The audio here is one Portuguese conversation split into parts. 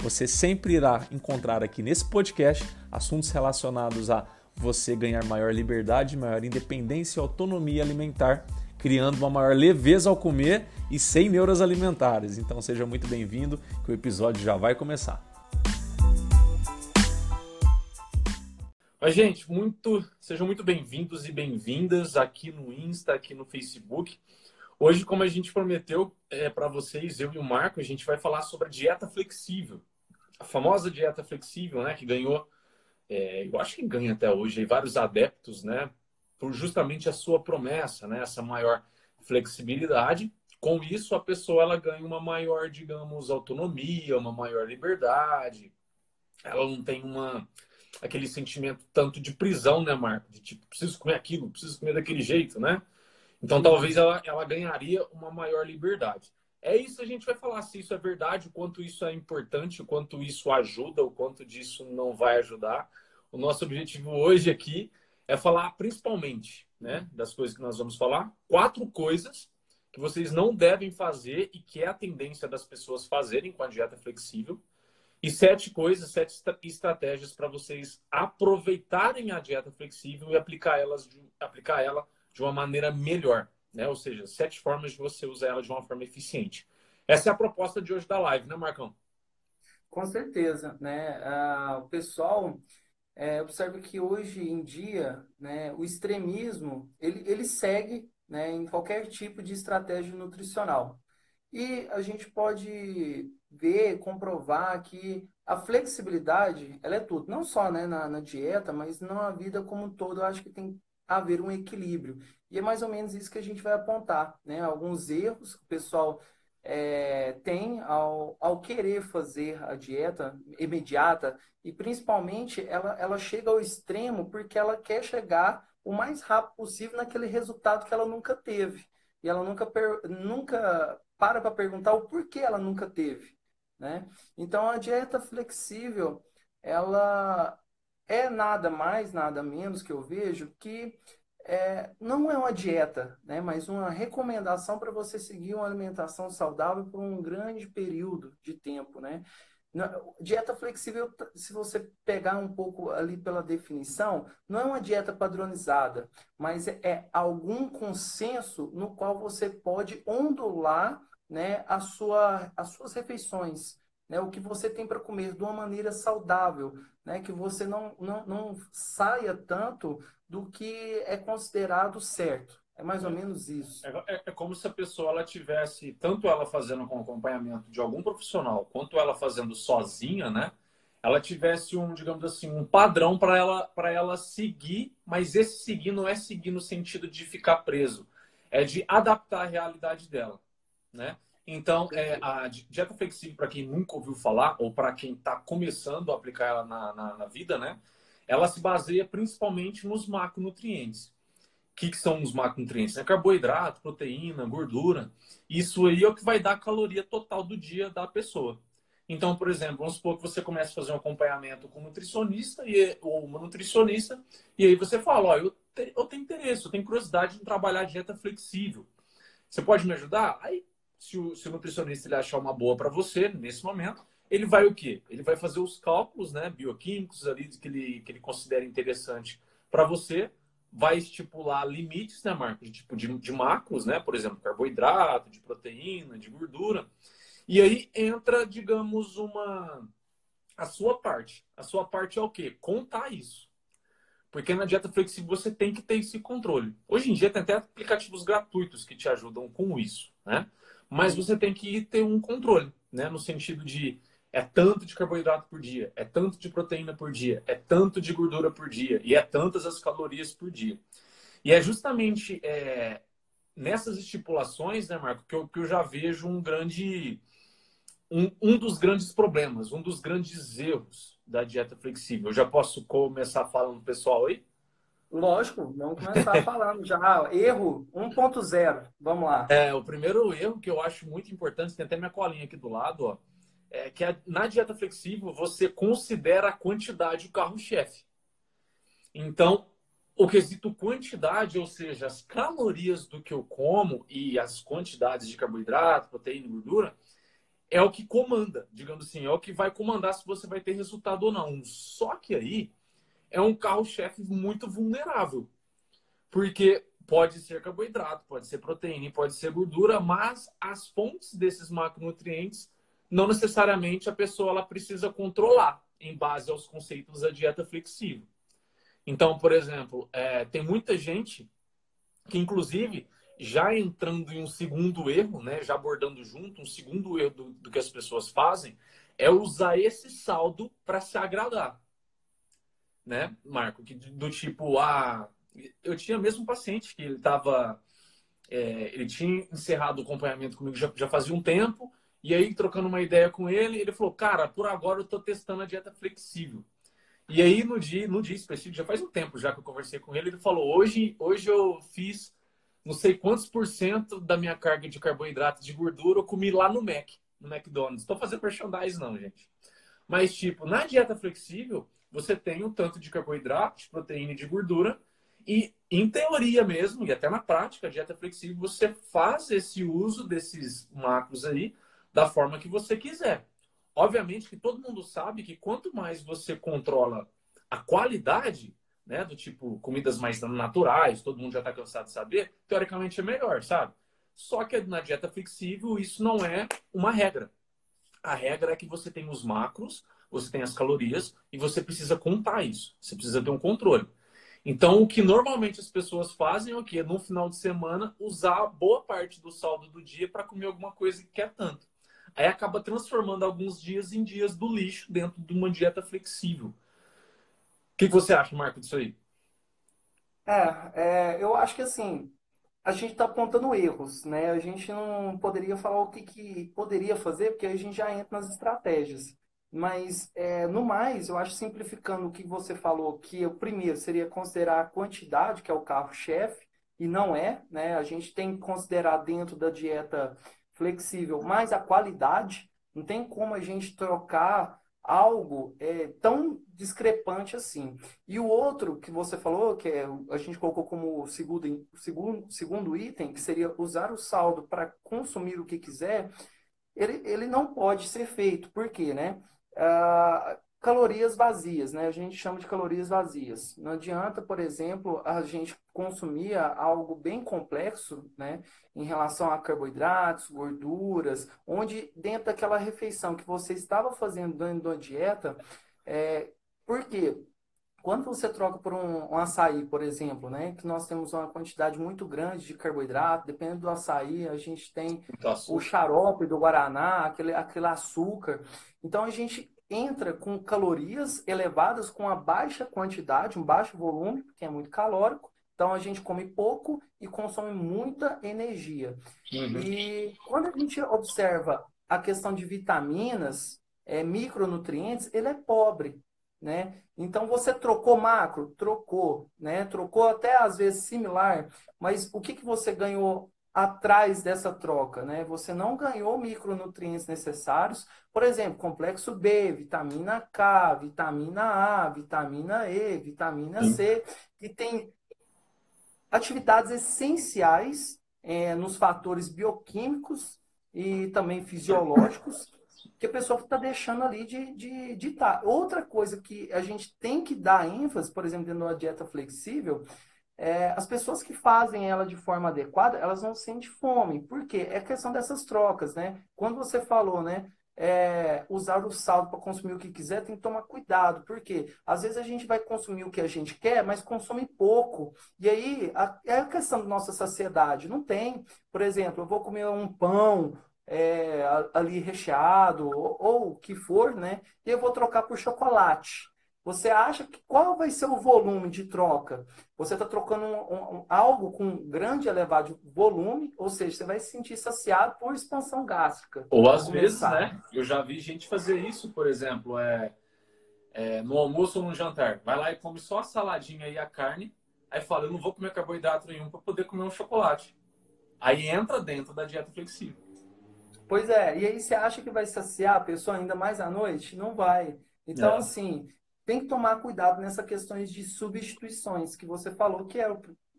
Você sempre irá encontrar aqui nesse podcast assuntos relacionados a você ganhar maior liberdade, maior independência e autonomia alimentar, criando uma maior leveza ao comer e sem neuras alimentares. Então seja muito bem-vindo, que o episódio já vai começar. Mas, gente, muito, sejam muito bem-vindos e bem-vindas aqui no Insta, aqui no Facebook. Hoje, como a gente prometeu é, para vocês, eu e o Marco, a gente vai falar sobre a dieta flexível. A famosa dieta flexível, né? Que ganhou, é, eu acho que ganha até hoje, vários adeptos, né? Por justamente a sua promessa, né? Essa maior flexibilidade. Com isso, a pessoa ela ganha uma maior, digamos, autonomia, uma maior liberdade. Ela não tem uma aquele sentimento tanto de prisão, né, Marco? De tipo, preciso comer aquilo, preciso comer daquele jeito, né? Então, talvez ela, ela ganharia uma maior liberdade. É isso a gente vai falar se isso é verdade, o quanto isso é importante, o quanto isso ajuda, o quanto disso não vai ajudar. O nosso objetivo hoje aqui é falar principalmente né, das coisas que nós vamos falar. Quatro coisas que vocês não devem fazer e que é a tendência das pessoas fazerem com a dieta flexível. E sete coisas, sete estratégias para vocês aproveitarem a dieta flexível e aplicar, elas, aplicar ela de uma maneira melhor, né? Ou seja, sete formas de você usar ela de uma forma eficiente. Essa é a proposta de hoje da live, né, Marcão? Com certeza, né? Ah, o pessoal é, observa que hoje em dia, né, o extremismo ele, ele segue, né, em qualquer tipo de estratégia nutricional. E a gente pode ver, comprovar que a flexibilidade, ela é tudo, não só né, na, na dieta, mas na vida como um todo. Eu acho que tem haver um equilíbrio. E é mais ou menos isso que a gente vai apontar, né? Alguns erros que o pessoal é, tem ao, ao querer fazer a dieta imediata e principalmente ela, ela chega ao extremo porque ela quer chegar o mais rápido possível naquele resultado que ela nunca teve. E ela nunca, nunca para para perguntar o porquê ela nunca teve. Né? Então a dieta flexível ela é nada mais, nada menos que eu vejo que é, não é uma dieta, né, mas uma recomendação para você seguir uma alimentação saudável por um grande período de tempo. Né? Dieta flexível, se você pegar um pouco ali pela definição, não é uma dieta padronizada, mas é, é algum consenso no qual você pode ondular né, a sua, as suas refeições né, o que você tem para comer de uma maneira saudável, né, que você não, não, não saia tanto do que é considerado certo. É mais ou menos isso. É, é, é, como se a pessoa ela tivesse, tanto ela fazendo com acompanhamento de algum profissional, quanto ela fazendo sozinha, né? Ela tivesse um, digamos assim, um padrão para ela, para ela seguir, mas esse seguir não é seguir no sentido de ficar preso, é de adaptar a realidade dela, né? Então, é, a dieta flexível, para quem nunca ouviu falar, ou para quem está começando a aplicar ela na, na, na, vida, né? Ela se baseia principalmente nos macronutrientes. O que, que são os macronutrientes? É carboidrato, proteína, gordura. Isso aí é o que vai dar a caloria total do dia da pessoa. Então, por exemplo, vamos supor que você comece a fazer um acompanhamento com um nutricionista e, ou uma nutricionista, e aí você fala, ó, eu, te, eu tenho interesse, eu tenho curiosidade em trabalhar dieta flexível. Você pode me ajudar? Aí se o, se o nutricionista ele achar uma boa para você nesse momento, ele vai o quê? Ele vai fazer os cálculos né, bioquímicos ali que ele, que ele considera interessante para você, vai estipular limites, né, Marcos, de, tipo, de, de macros, né, por exemplo, carboidrato, de proteína, de gordura. E aí entra, digamos, uma a sua parte. A sua parte é o quê? Contar isso. Porque na dieta flexível você tem que ter esse controle. Hoje em dia tem até aplicativos gratuitos que te ajudam com isso, né? Mas você tem que ter um controle, né? No sentido de é tanto de carboidrato por dia, é tanto de proteína por dia, é tanto de gordura por dia e é tantas as calorias por dia. E é justamente é, nessas estipulações, né, Marco, que eu, que eu já vejo um grande um, um dos grandes problemas, um dos grandes erros da dieta flexível. Eu já posso começar falando pessoal aí? Lógico, vamos começar falando já. Erro 1.0, vamos lá. É, o primeiro erro que eu acho muito importante, tem até minha colinha aqui do lado, ó, é que a, na dieta flexível você considera a quantidade o carro-chefe. Então, o quesito quantidade, ou seja, as calorias do que eu como e as quantidades de carboidrato, proteína e gordura, é o que comanda, digamos assim, é o que vai comandar se você vai ter resultado ou não. Só que aí é um carro-chefe muito vulnerável. Porque pode ser carboidrato, pode ser proteína, pode ser gordura, mas as fontes desses macronutrientes não necessariamente a pessoa ela precisa controlar em base aos conceitos da dieta flexível. Então, por exemplo, é, tem muita gente que, inclusive, já entrando em um segundo erro, né, já abordando junto, um segundo erro do, do que as pessoas fazem, é usar esse saldo para se agradar né, Marco? Que, do tipo, ah, eu tinha mesmo um paciente que ele estava. É, ele tinha encerrado o acompanhamento comigo já, já fazia um tempo, e aí, trocando uma ideia com ele, ele falou: Cara, por agora eu estou testando a dieta flexível. E aí, no dia, no dia específico, já faz um tempo já que eu conversei com ele, ele falou: Hoje, hoje eu fiz não sei quantos por cento da minha carga de carboidrato de gordura, eu comi lá no Mac, no McDonald's. Estou fazendo merchandise, não, gente. Mas, tipo, na dieta flexível, você tem um tanto de carboidrato, de proteína e de gordura. E, em teoria mesmo, e até na prática, a dieta flexível, você faz esse uso desses macros aí da forma que você quiser. Obviamente que todo mundo sabe que quanto mais você controla a qualidade, né, do tipo comidas mais naturais, todo mundo já está cansado de saber, teoricamente é melhor, sabe? Só que na dieta flexível isso não é uma regra. A regra é que você tem os macros, você tem as calorias e você precisa contar isso. Você precisa ter um controle. Então, o que normalmente as pessoas fazem é o quê? No final de semana, usar boa parte do saldo do dia para comer alguma coisa que quer tanto. Aí acaba transformando alguns dias em dias do lixo dentro de uma dieta flexível. O que, você acha, Marco, disso aí? É, é eu acho que assim, a gente está apontando erros, né? A gente não poderia falar o que, que poderia fazer, porque a gente já entra nas estratégias. Mas, é, no mais, eu acho simplificando o que você falou, que o primeiro seria considerar a quantidade, que é o carro-chefe, e não é, né? A gente tem que considerar dentro da dieta flexível mais a qualidade. Não tem como a gente trocar algo é, tão discrepante assim. E o outro que você falou, que é, a gente colocou como segundo, segundo, segundo item, que seria usar o saldo para consumir o que quiser, ele, ele não pode ser feito. Por quê, né? Uh, calorias vazias, né? A gente chama de calorias vazias. Não adianta, por exemplo, a gente consumir algo bem complexo, né? Em relação a carboidratos, gorduras, onde dentro daquela refeição que você estava fazendo dentro da dieta, é, por quê? Quando você troca por um, um, açaí, por exemplo, né, que nós temos uma quantidade muito grande de carboidrato, dependendo do açaí, a gente tem o xarope do Guaraná, aquele, aquele açúcar. Então a gente entra com calorias elevadas com uma baixa quantidade, um baixo volume, que é muito calórico. Então a gente come pouco e consome muita energia. Uhum. E quando a gente observa a questão de vitaminas, é, micronutrientes, ele é pobre né? Então você trocou macro, trocou, né? Trocou até às vezes similar, mas o que, que você ganhou atrás dessa troca, né? Você não ganhou micronutrientes necessários, por exemplo, complexo B, vitamina K, vitamina A, vitamina E, vitamina C, que tem atividades essenciais é, nos fatores bioquímicos e também fisiológicos que a pessoa está deixando ali de, de, de estar. Tá. Outra coisa que a gente tem que dar ênfase, por exemplo, dentro da dieta flexível, é, as pessoas que fazem ela de forma adequada, elas não sentem fome. Por quê? É questão dessas trocas, né? Quando você falou, né? É, usar o saldo para consumir o que quiser, tem que tomar cuidado, porque às vezes a gente vai consumir o que a gente quer, mas consome pouco. E aí a, é a questão da nossa saciedade. Não tem, por exemplo, eu vou comer um pão é, ali recheado ou, ou o que for, né? E eu vou trocar por chocolate. Você acha que qual vai ser o volume de troca? Você está trocando um, um, algo com grande elevado volume, ou seja, você vai se sentir saciado por expansão gástrica. Ou às vezes, né? Eu já vi gente fazer isso, por exemplo, é, é, no almoço ou no jantar. Vai lá e come só a saladinha e a carne, aí fala, eu não vou comer carboidrato nenhum para poder comer um chocolate. Aí entra dentro da dieta flexível. Pois é, e aí você acha que vai saciar a pessoa ainda mais à noite? Não vai. Então, é. assim, tem que tomar cuidado nessas questões de substituições que você falou, que é,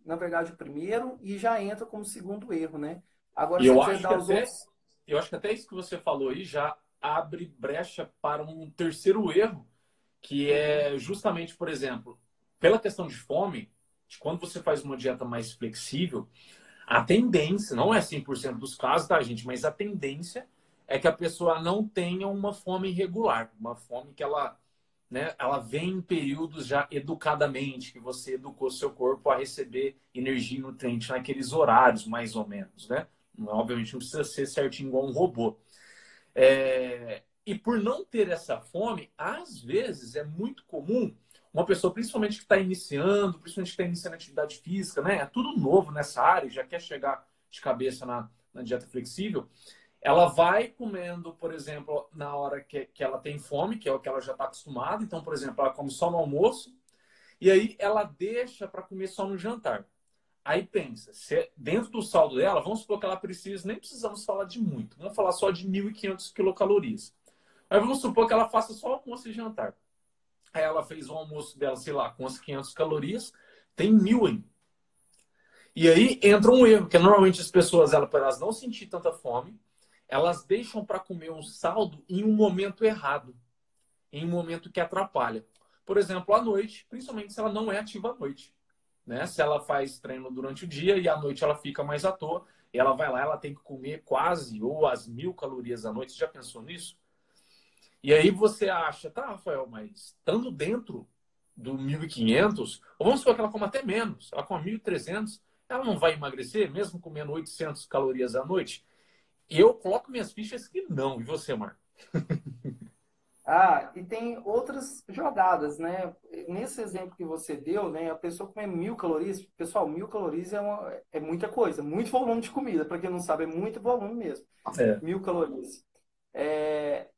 na verdade, o primeiro e já entra como segundo erro, né? Agora, eu os até, outros... Eu acho que até isso que você falou aí já abre brecha para um terceiro erro, que é justamente, por exemplo, pela questão de fome, de quando você faz uma dieta mais flexível, a tendência, não é 100% dos casos, tá, gente? Mas a tendência é que a pessoa não tenha uma fome irregular, uma fome que ela né, ela vem em períodos já educadamente, que você educou seu corpo a receber energia e nutriente naqueles horários, mais ou menos, né? Obviamente não precisa ser certinho igual um robô. É... E por não ter essa fome, às vezes é muito comum uma pessoa, principalmente que está iniciando, principalmente que está iniciando atividade física, né? É tudo novo nessa área, já quer chegar de cabeça na, na dieta flexível, ela vai comendo, por exemplo, na hora que, que ela tem fome, que é o que ela já está acostumada. Então, por exemplo, ela come só no almoço e aí ela deixa para comer só no jantar. Aí pensa, se dentro do saldo dela, vamos supor que ela precisa, nem precisamos falar de muito, vamos falar só de 1.500 quilocalorias. Aí vamos supor que ela faça só almoço e jantar. Aí ela fez o almoço dela, sei lá, com as 500 calorias, tem mil ainda. E aí entra um erro, que normalmente as pessoas, elas não sentir tanta fome, elas deixam para comer um saldo em um momento errado, em um momento que atrapalha. Por exemplo, à noite, principalmente se ela não é ativa à noite. Né? Se ela faz treino durante o dia e à noite ela fica mais à toa, e ela vai lá, ela tem que comer quase ou as mil calorias à noite. Você já pensou nisso? E aí você acha, tá, Rafael, mas estando dentro do 1.500, ou vamos supor que ela coma até menos, ela come 1.300, ela não vai emagrecer, mesmo comendo 800 calorias à noite? Eu coloco minhas fichas que não. E você, Marco? ah, e tem outras jogadas, né? Nesse exemplo que você deu, né? A pessoa come mil calorias. Pessoal, mil calorias é, uma, é muita coisa. Muito volume de comida. Para quem não sabe, é muito volume mesmo. É. Mil calorias. É,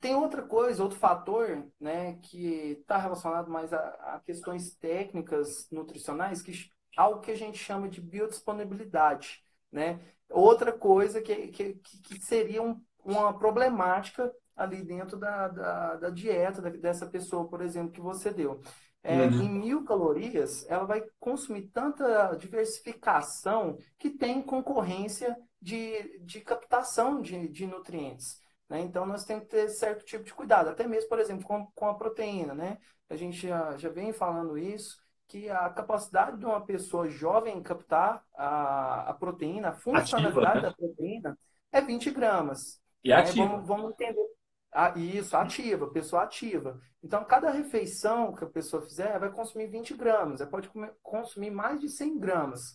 tem outra coisa, outro fator, né? Que está relacionado mais a, a questões técnicas nutricionais, que algo que a gente chama de biodisponibilidade, né? outra coisa que, que, que seria um, uma problemática ali dentro da, da, da dieta dessa pessoa, por exemplo, que você deu. É, uhum. Em mil calorias, ela vai consumir tanta diversificação que tem concorrência de, de captação de, de nutrientes. Né? Então, nós temos que ter certo tipo de cuidado, até mesmo, por exemplo, com, com a proteína. Né? A gente já, já vem falando isso que a capacidade de uma pessoa jovem captar a, a proteína, a funcionalidade Ativa, né? da proteína, é 20 gramas. E né? ativa. Vamos, vamos entender. Ah, isso, ativa, pessoa ativa. Então, cada refeição que a pessoa fizer vai consumir 20 gramas. Ela pode comer, consumir mais de 100 gramas.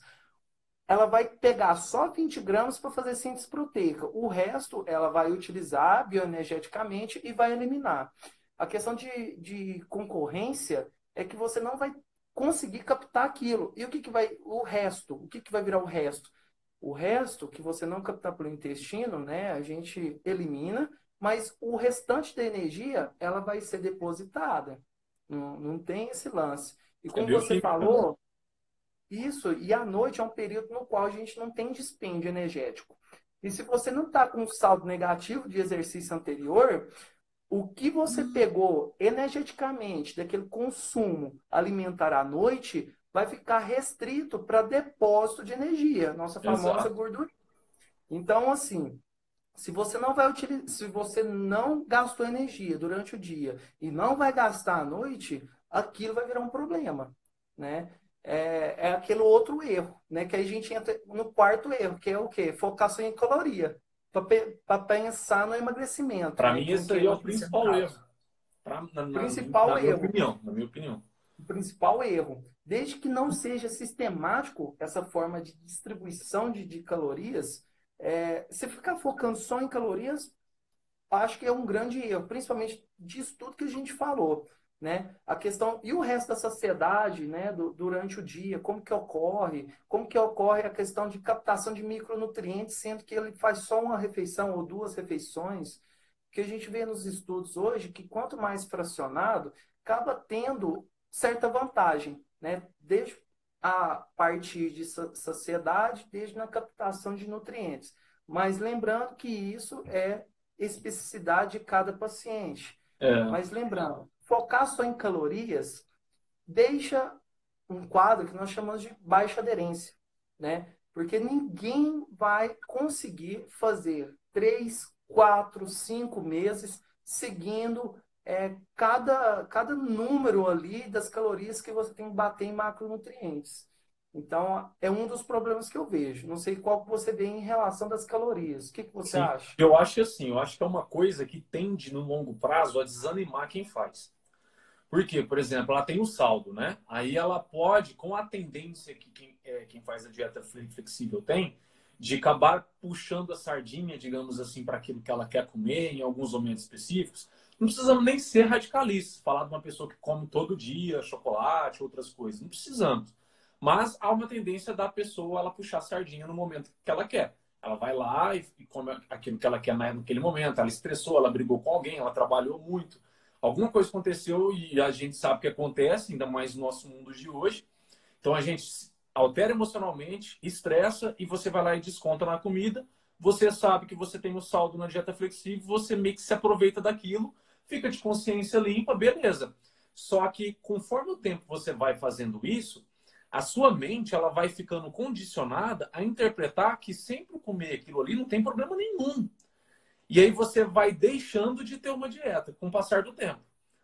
Ela vai pegar só 20 gramas para fazer síntese proteica. O resto ela vai utilizar bioenergeticamente e vai eliminar. A questão de, de concorrência é que você não vai conseguir captar aquilo. E o que, que vai. O resto? O que, que vai virar o resto? O resto que você não captar pelo intestino, né? A gente elimina, mas o restante da energia ela vai ser depositada. Não, não tem esse lance. E como é você falou, isso, e à noite é um período no qual a gente não tem dispêndio energético. E se você não está com um saldo negativo de exercício anterior, o que você pegou energeticamente daquele consumo alimentar à noite vai ficar restrito para depósito de energia, nossa famosa Exato. gordura. Então, assim, se você não vai utilizar, se você não gastou energia durante o dia e não vai gastar à noite, aquilo vai virar um problema, né? É, é aquele outro erro, né? Que a gente entra no quarto erro, que é o quê? Focação em caloria para pensar no emagrecimento. Para né? mim, esse aí é o principal erro. Pra, na, principal na, na erro. Minha opinião, na minha opinião. O principal erro. Desde que não seja sistemático essa forma de distribuição de, de calorias, é, você ficar focando só em calorias, acho que é um grande erro, principalmente disso tudo que a gente falou. Né? A questão e o resto da sociedade, né? Do, durante o dia, como que ocorre, como que ocorre a questão de captação de micronutrientes, sendo que ele faz só uma refeição ou duas refeições, que a gente vê nos estudos hoje que quanto mais fracionado, acaba tendo certa vantagem, né? Desde a partir de saciedade, desde na captação de nutrientes. Mas lembrando que isso é especificidade de cada paciente. É. Mas lembrando, focar só em calorias deixa um quadro que nós chamamos de baixa aderência, né? Porque ninguém vai conseguir fazer três, quatro, cinco meses seguindo é, cada, cada número ali das calorias que você tem que bater em macronutrientes. Então, é um dos problemas que eu vejo. Não sei qual que você vê em relação das calorias. O que, que você Sim. acha? Eu acho assim, eu acho que é uma coisa que tende, no longo prazo, a desanimar quem faz. Por quê? Por exemplo, ela tem o saldo, né? Aí ela pode, com a tendência que quem, é, quem faz a dieta flexível tem, de acabar puxando a sardinha, digamos assim, para aquilo que ela quer comer em alguns momentos específicos. Não precisamos nem ser radicalistas, falar de uma pessoa que come todo dia chocolate, outras coisas. Não precisamos. Mas há uma tendência da pessoa ela puxar a sardinha no momento que ela quer. Ela vai lá e come aquilo que ela quer naquele momento. Ela estressou, ela brigou com alguém, ela trabalhou muito. Alguma coisa aconteceu e a gente sabe que acontece, ainda mais no nosso mundo de hoje. Então a gente altera emocionalmente, estressa e você vai lá e desconta na comida. Você sabe que você tem o um saldo na dieta flexível, você meio que se aproveita daquilo, fica de consciência limpa, beleza. Só que conforme o tempo você vai fazendo isso, a sua mente ela vai ficando condicionada a interpretar que sempre comer aquilo ali não tem problema nenhum. E aí você vai deixando de ter uma dieta com o passar do tempo.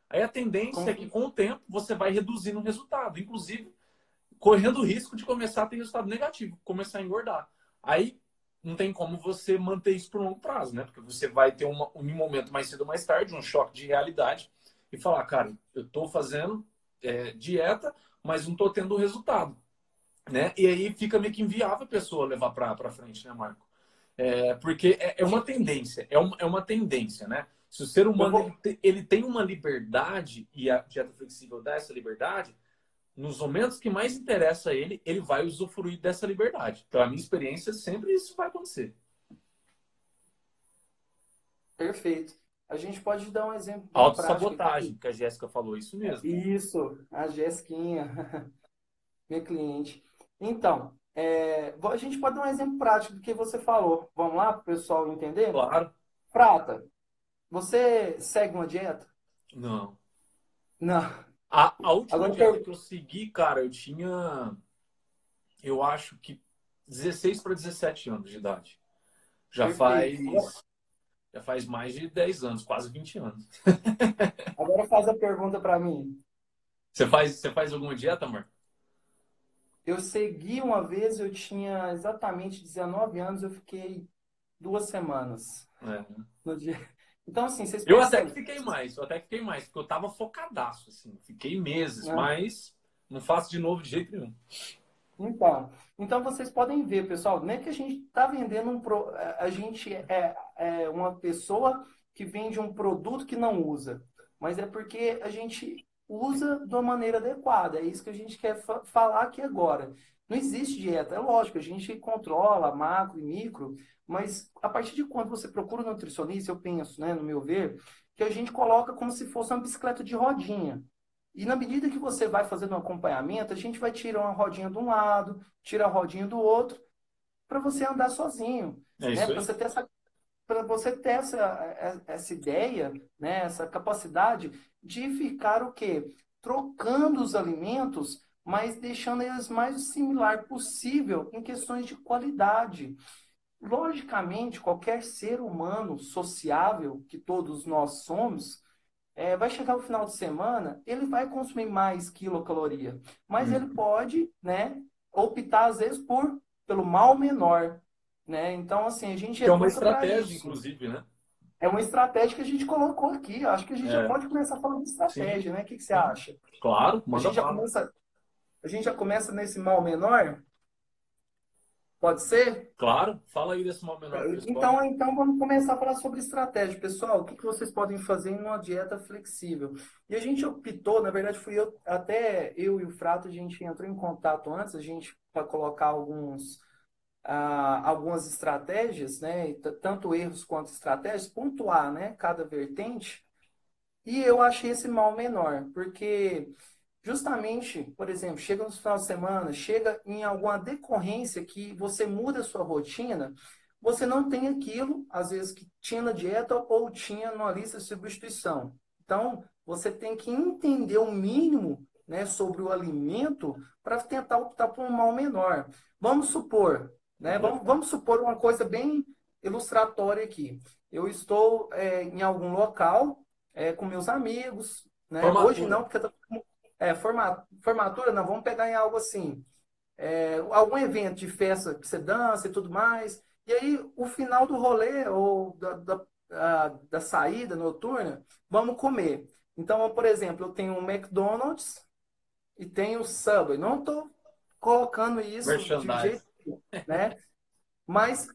Aí a tendência é que com o tempo você vai reduzindo o resultado, inclusive correndo o risco de começar a ter resultado negativo, começar a engordar. Aí não tem como você manter isso por longo prazo, né? Porque você vai ter uma, um momento mais cedo ou mais tarde, um choque de realidade e falar, cara, eu estou fazendo é, dieta, mas não estou tendo resultado. Né? E aí fica meio que inviável a pessoa levar para frente, né, Marco? É, porque é, é, uma tendência, é uma, é uma tendência, né? Se o ser humano vou... ele, te, ele, tem uma liberdade e a dieta flexível dá essa liberdade, nos momentos que mais interessa a ele, ele vai usufruir dessa liberdade. Então, a minha experiência, sempre isso vai acontecer. Perfeito. A gente pode dar um exemplo. Autossabotagem, que a Jéssica falou, isso mesmo. Isso, a Jéssiquinha, minha cliente. Então, é, a gente pode dar um exemplo prático do que você falou. Vamos lá para o pessoal entender? Claro. Prata, você segue uma dieta? Não. Não. A, a última Agora, dieta eu... que eu segui, cara, eu tinha, eu acho que 16 para 17 anos de idade. Já Perfeito. faz já faz mais de 10 anos, quase 20 anos. Agora faz a pergunta para mim. Você faz, você faz alguma dieta, amor? Eu segui uma vez, eu tinha exatamente 19 anos, eu fiquei duas semanas. É. No dia. Então, assim, vocês Eu até que fiquei mais, eu até que fiquei mais, porque eu tava focadaço, assim. Fiquei meses, é. mas não faço de novo de jeito nenhum. Então, então vocês podem ver, pessoal, não é que a gente está vendendo um pro... a gente é, é uma pessoa que vende um produto que não usa, mas é porque a gente usa de uma maneira adequada. É isso que a gente quer fa falar aqui agora. Não existe dieta, é lógico, a gente controla macro e micro, mas a partir de quando você procura um nutricionista, eu penso, né, no meu ver, que a gente coloca como se fosse uma bicicleta de rodinha. E na medida que você vai fazendo um acompanhamento, a gente vai tirar uma rodinha de um lado, tira a rodinha do outro, para você andar sozinho. É né? Para você ter essa para você ter essa, é, essa ideia, né, essa capacidade de ficar o quê? Trocando os alimentos, mas deixando eles mais similar possível em questões de qualidade. Logicamente, qualquer ser humano sociável, que todos nós somos, é, vai chegar o final de semana, ele vai consumir mais quilocaloria, mas hum. ele pode, né, optar às vezes por pelo mal menor, né? Então assim a gente é uma estratégia, inclusive, né? É uma estratégia que a gente colocou aqui. Acho que a gente é. já pode começar falando de estratégia, Sim. né? O que, que você acha? Claro, a gente já começa, a gente já começa nesse mal menor. Pode ser? Claro, fala aí desse mal menor. Então, então vamos começar a falar sobre estratégia. Pessoal, o que, que vocês podem fazer em uma dieta flexível? E a gente optou, na verdade, fui eu, até eu e o Frato, a gente entrou em contato antes, a gente para colocar alguns, algumas estratégias, né? Tanto erros quanto estratégias, pontuar né? cada vertente. E eu achei esse mal menor, porque justamente, por exemplo, chega no final de semana, chega em alguma decorrência que você muda a sua rotina, você não tem aquilo, às vezes, que tinha na dieta ou tinha numa lista de substituição. Então, você tem que entender o mínimo né, sobre o alimento para tentar optar por um mal menor. Vamos supor, né, vamos, vamos supor uma coisa bem ilustratória aqui. Eu estou é, em algum local é, com meus amigos, né? Hoje não, porque eu é, formatura, não, vamos pegar em algo assim. É, algum evento de festa que você dança e tudo mais. E aí, o final do rolê ou da, da, a, da saída noturna, vamos comer. Então, por exemplo, eu tenho um McDonald's e tenho o Subway. Não estou colocando isso de jeito né? Mas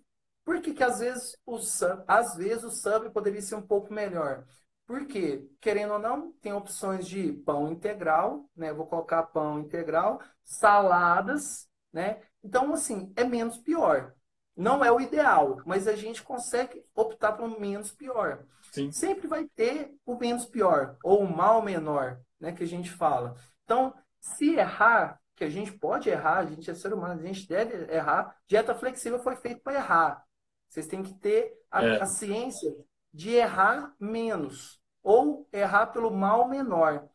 por que, que às vezes o sub, às vezes o Subway poderia ser um pouco melhor? Porque, querendo ou não, tem opções de pão integral, né? Vou colocar pão integral, saladas, né? Então, assim, é menos pior. Não é o ideal, mas a gente consegue optar pelo menos pior. Sim. Sempre vai ter o menos pior, ou o mal menor, né? Que a gente fala. Então, se errar, que a gente pode errar, a gente é ser humano, a gente deve errar. Dieta flexível foi feita para errar. Vocês têm que ter a, é. a ciência de errar menos ou errar pelo mal menor.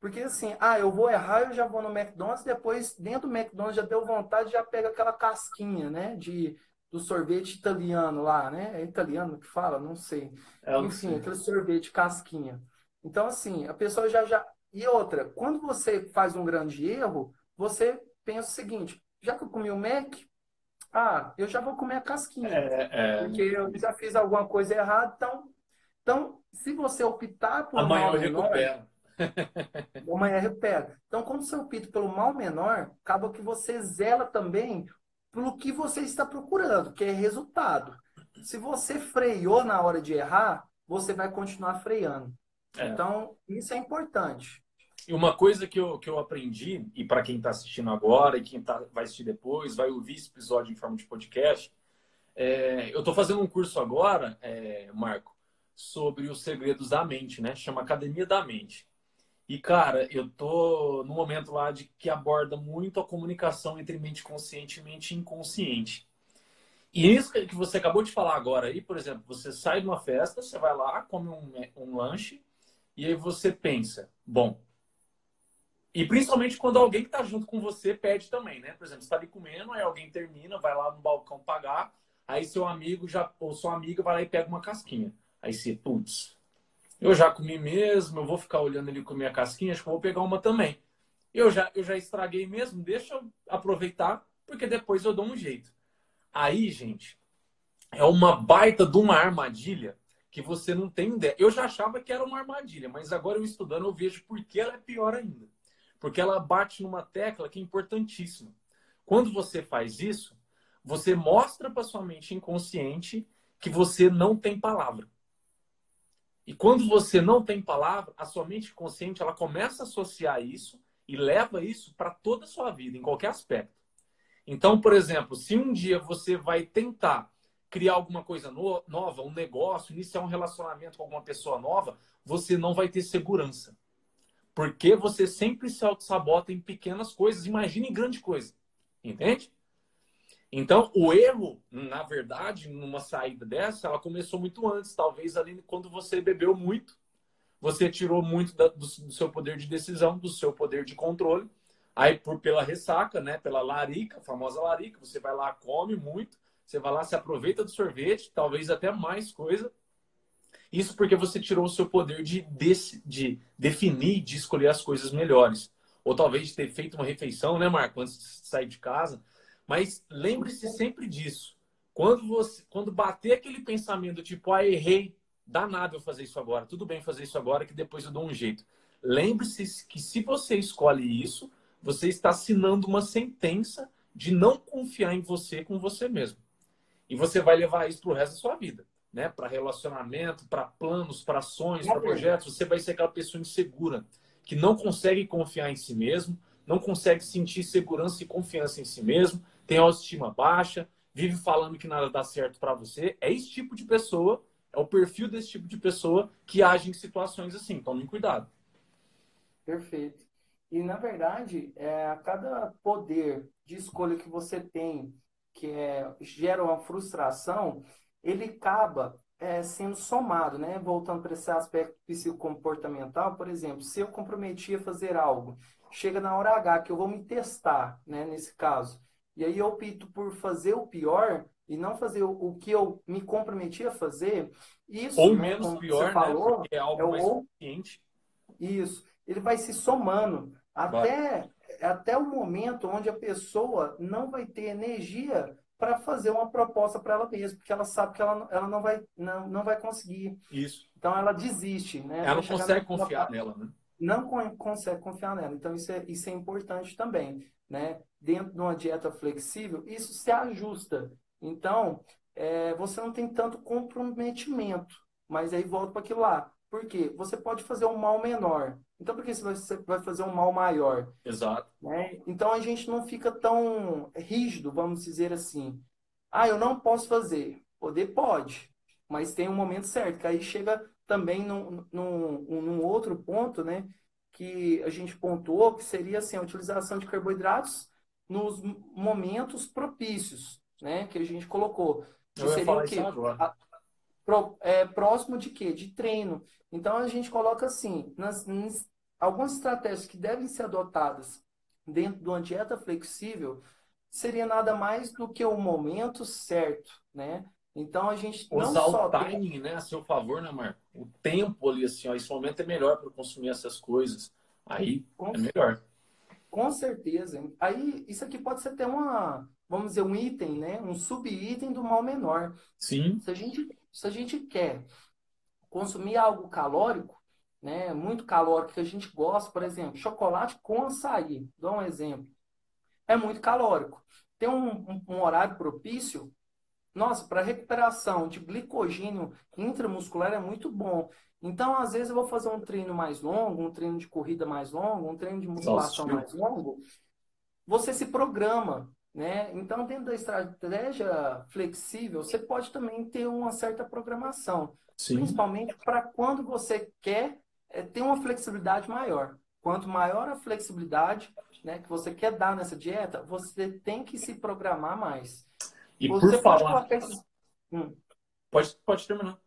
Porque assim, ah, eu vou errar, eu já vou no McDonald's, depois dentro do McDonald's já deu vontade, já pega aquela casquinha, né, de do sorvete italiano lá, né? É italiano que fala, não sei. É, Enfim, aquele sorvete casquinha. Então assim, a pessoa já já e outra, quando você faz um grande erro, você pensa o seguinte: já que eu comi o Mac, ah, eu já vou comer a casquinha. É, é... Porque eu já fiz alguma coisa errada. Então, então se você optar por Amanhã mal menor... amanhã recupera. Então, quando você opta pelo mal menor, acaba que você zela também pelo que você está procurando, que é resultado. Se você freou na hora de errar, você vai continuar freando. É. Então, isso é importante. E uma coisa que eu, que eu aprendi, e para quem está assistindo agora e quem tá, vai assistir depois, vai ouvir esse episódio em forma de podcast, é, eu estou fazendo um curso agora, é, Marco, sobre os segredos da mente, né? Chama Academia da Mente. E, cara, eu tô no momento lá de que aborda muito a comunicação entre mente consciente e mente inconsciente. E isso que você acabou de falar agora aí, por exemplo, você sai de uma festa, você vai lá, come um, um lanche, e aí você pensa, bom, e principalmente quando alguém que está junto com você pede também, né? Por exemplo, você está ali comendo, aí alguém termina, vai lá no balcão pagar, aí seu amigo já ou sua amiga vai lá e pega uma casquinha. Aí você, putz, eu já comi mesmo, eu vou ficar olhando ele comer a casquinha, acho que eu vou pegar uma também. Eu já, eu já estraguei mesmo, deixa eu aproveitar, porque depois eu dou um jeito. Aí, gente, é uma baita de uma armadilha que você não tem ideia. Eu já achava que era uma armadilha, mas agora eu estudando eu vejo por que ela é pior ainda. Porque ela bate numa tecla que é importantíssima. Quando você faz isso, você mostra para sua mente inconsciente que você não tem palavra. E quando você não tem palavra, a sua mente consciente ela começa a associar isso e leva isso para toda a sua vida, em qualquer aspecto. Então, por exemplo, se um dia você vai tentar criar alguma coisa no, nova, um negócio, iniciar um relacionamento com alguma pessoa nova, você não vai ter segurança. Porque você sempre se auto-sabota em pequenas coisas, imagine em grande coisa. Entende? Então, o erro, na verdade, numa saída dessa, ela começou muito antes, talvez ali quando você bebeu muito, você tirou muito da, do, do, seu poder de decisão, do seu poder de controle. Aí, por pela ressaca, né, pela larica, a famosa larica, você vai lá, come muito, você vai lá, se aproveita do sorvete, talvez até mais coisa, isso porque você tirou o seu poder de, de, de definir, de escolher as coisas melhores. Ou talvez de ter feito uma refeição, né, Marco, antes de sair de casa. Mas lembre-se sempre disso. Quando você, quando bater aquele pensamento tipo, ah, errei, dá nada eu fazer isso agora. Tudo bem fazer isso agora que depois eu dou um jeito. Lembre-se que se você escolhe isso, você está assinando uma sentença de não confiar em você com você mesmo. E você vai levar isso para o resto da sua vida, né? Para relacionamento, para planos, para ações, para projetos. Você vai ser aquela pessoa insegura que não consegue confiar em si mesmo, não consegue sentir segurança e confiança em si mesmo, tem autoestima baixa, vive falando que nada dá certo para você. É esse tipo de pessoa, é o perfil desse tipo de pessoa que age em situações assim. Tomem cuidado. Perfeito. E, na verdade, é, a cada poder de escolha que você tem, que é, gera uma frustração, ele acaba é, sendo somado, né? Voltando para esse aspecto psicocomportamental, por exemplo, se eu comprometi a fazer algo, chega na hora H que eu vou me testar, né? Nesse caso, e aí eu opto por fazer o pior e não fazer o, que eu me comprometi a fazer, isso, ou né, menos pior, né? falou, Porque é algo é mais o, Isso, ele vai se somando até, até o momento onde a pessoa não vai ter energia para fazer uma proposta para ela mesma, porque ela sabe que ela, ela não, vai, não, não vai conseguir. Isso. Então ela desiste, né? Ela não consegue confiar nela, né? Não consegue confiar nela. Então isso é, isso é importante também, né? Dentro de uma dieta flexível, isso se ajusta. Então, é, você não tem tanto comprometimento, mas aí volta para aquilo lá. Por quê? Você pode fazer um mal menor. Então, por que você vai fazer um mal maior? Exato. Né? Então, a gente não fica tão rígido, vamos dizer assim. Ah, eu não posso fazer. Poder pode, mas tem um momento certo, que aí chega também num, num, num outro ponto, né? Que a gente pontuou, que seria assim, a utilização de carboidratos nos momentos propícios, né? Que a gente colocou. Que eu seria o quê? A, pro, é, próximo de quê? De treino. Então a gente coloca assim, nas, nas, algumas estratégias que devem ser adotadas dentro de uma dieta flexível seria nada mais do que o momento certo, né? Então a gente não Usar só o timing, tem... né, a seu favor, né, Marco? O tempo ali, assim, ó, esse momento é melhor para consumir essas coisas. Aí Com é melhor. Com certeza. Aí isso aqui pode ser até uma, vamos dizer, um item, né? Um sub-item do mal menor. Sim. Se a gente, se a gente quer consumir algo calórico, né, muito calórico que a gente gosta, por exemplo, chocolate com açaí, dou um exemplo, é muito calórico. Tem um, um, um horário propício, nossa, para recuperação de glicogênio intramuscular é muito bom. Então, às vezes, eu vou fazer um treino mais longo, um treino de corrida mais longo, um treino de musculação Nossa, mais longo. Você se programa, né? Então, dentro da estratégia flexível, você pode também ter uma certa programação. Sim. Principalmente para quando você quer é, ter uma flexibilidade maior. Quanto maior a flexibilidade né, que você quer dar nessa dieta, você tem que se programar mais. E você por falar... Pode, hum. pode, pode terminar.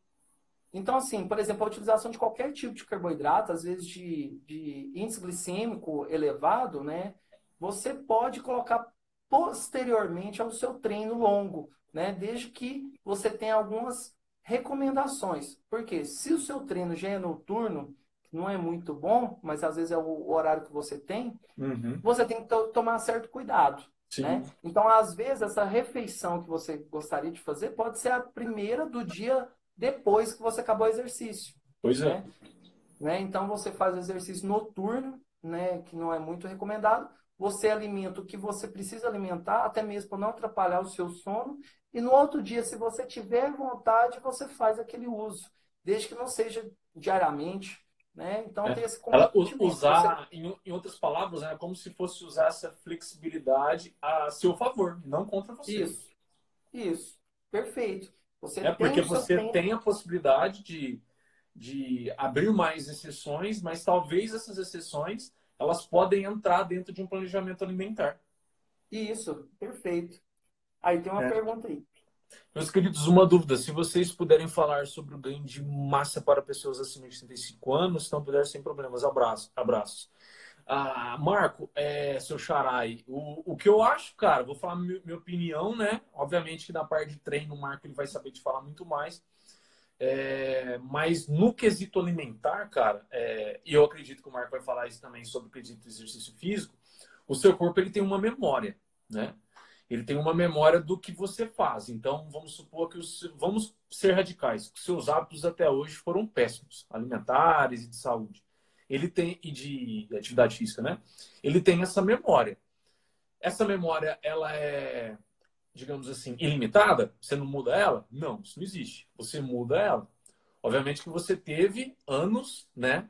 Então, assim, por exemplo, a utilização de qualquer tipo de carboidrato, às vezes de, de índice glicêmico elevado, né? Você pode colocar posteriormente ao seu treino longo, né? Desde que você tenha algumas recomendações. Porque se o seu treino já é noturno, não é muito bom, mas às vezes é o horário que você tem, uhum. você tem que tomar certo cuidado. Né? Então, às vezes, essa refeição que você gostaria de fazer pode ser a primeira do dia depois que você acabou o exercício. Pois é. Né? né? Então, você faz exercício noturno, né? que não é muito recomendado. Você alimenta o que você precisa alimentar, até mesmo para não atrapalhar o seu sono. E no outro dia, se você tiver vontade, você faz aquele uso, desde que não seja diariamente. Né? Então é. tem esse Ela, usar, você... em, em, outras palavras, é né, como se fosse usar essa flexibilidade a seu favor, não contra você. Isso, isso, perfeito. Você é porque você tempo. tem a possibilidade de, de abrir mais exceções, mas talvez essas exceções elas podem entrar dentro de um planejamento alimentar. Isso, perfeito. Aí tem uma é. pergunta aí. Meus queridos, uma dúvida. Se vocês puderem falar sobre o ganho de massa para pessoas acima de 35 anos, então puder sem problemas. Abraço, abraços. Ah, Marco, é, seu Xarai, o, o que eu acho, cara, vou falar minha, minha, opinião, né? Obviamente que na parte de treino o Marco ele vai saber te falar muito mais. É, mas no quesito alimentar, cara, é, e eu acredito que o Marco vai falar isso também sobre o quesito exercício físico, o seu corpo ele tem uma memória, né? Ele tem uma memória do que você faz. Então, vamos supor que os, vamos ser radicais, que seus hábitos até hoje foram péssimos, alimentares e de saúde. Ele tem e de atividade física, né? Ele tem essa memória. essa memória, ela é, digamos assim, ilimitada? Você não muda ela? Não, isso não existe. Você muda ela. Obviamente que você teve anos, né,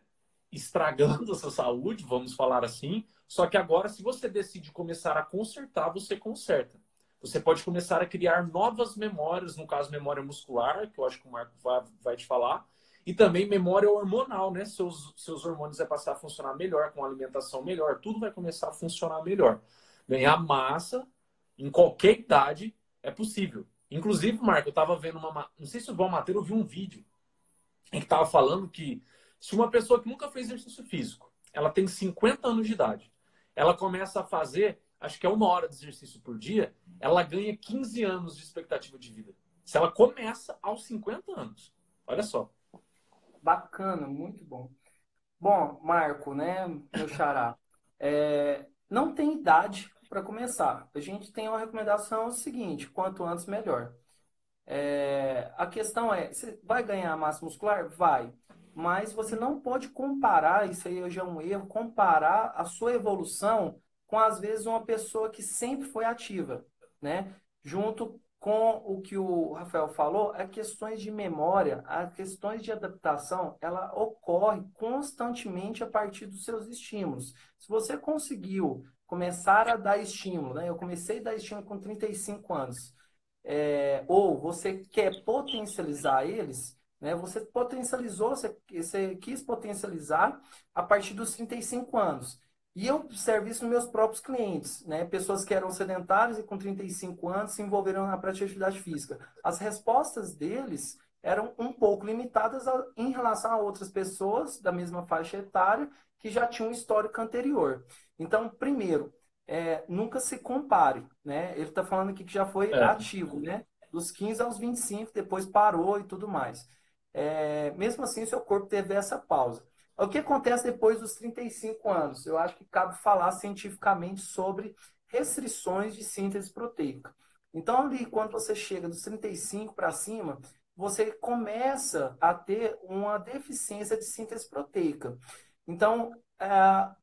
estragando a sua saúde, vamos falar assim. Só que agora, se você decide começar a consertar, você conserta. Você pode começar a criar novas memórias, no caso, memória muscular, que eu acho que o Marco vai, vai te falar, e também memória hormonal, né? Seus, seus hormônios vai passar a funcionar melhor, com alimentação melhor, tudo vai começar a funcionar melhor. Ganhar massa em qualquer idade é possível. Inclusive, Marco, eu estava vendo uma. Não sei se o Val Mateiro ouviu um vídeo em que estava falando que se uma pessoa que nunca fez exercício físico, ela tem 50 anos de idade, ela começa a fazer, acho que é uma hora de exercício por dia, ela ganha 15 anos de expectativa de vida. Se ela começa aos 50 anos. Olha só. Bacana, muito bom. Bom, Marco, né, meu xará, é, não tem idade para começar. A gente tem uma recomendação seguinte: quanto antes, melhor. É, a questão é: você vai ganhar massa muscular? Vai mas você não pode comparar, isso aí hoje é um erro, comparar a sua evolução com, às vezes, uma pessoa que sempre foi ativa, né? Junto com o que o Rafael falou, é questões de memória, as questões de adaptação, ela ocorre constantemente a partir dos seus estímulos. Se você conseguiu começar a dar estímulo, né? Eu comecei a dar estímulo com 35 anos, é, ou você quer potencializar eles, né? Você potencializou, você, você quis potencializar a partir dos 35 anos. E eu observo isso nos meus próprios clientes, né? Pessoas que eram sedentárias e com 35 anos se envolveram na prática de atividade física. As respostas deles eram um pouco limitadas a, em relação a outras pessoas da mesma faixa etária que já tinham um histórico anterior. Então, primeiro, é, nunca se compare, né? Ele está falando aqui que já foi é. ativo, né? Dos 15 aos 25, depois parou e tudo mais é, mesmo assim, seu corpo teve essa pausa. O que acontece depois dos 35 anos? Eu acho que cabe falar cientificamente sobre restrições de síntese proteica. Então, ali, quando você chega dos 35 para cima, você começa a ter uma deficiência de síntese proteica. Então, é, a,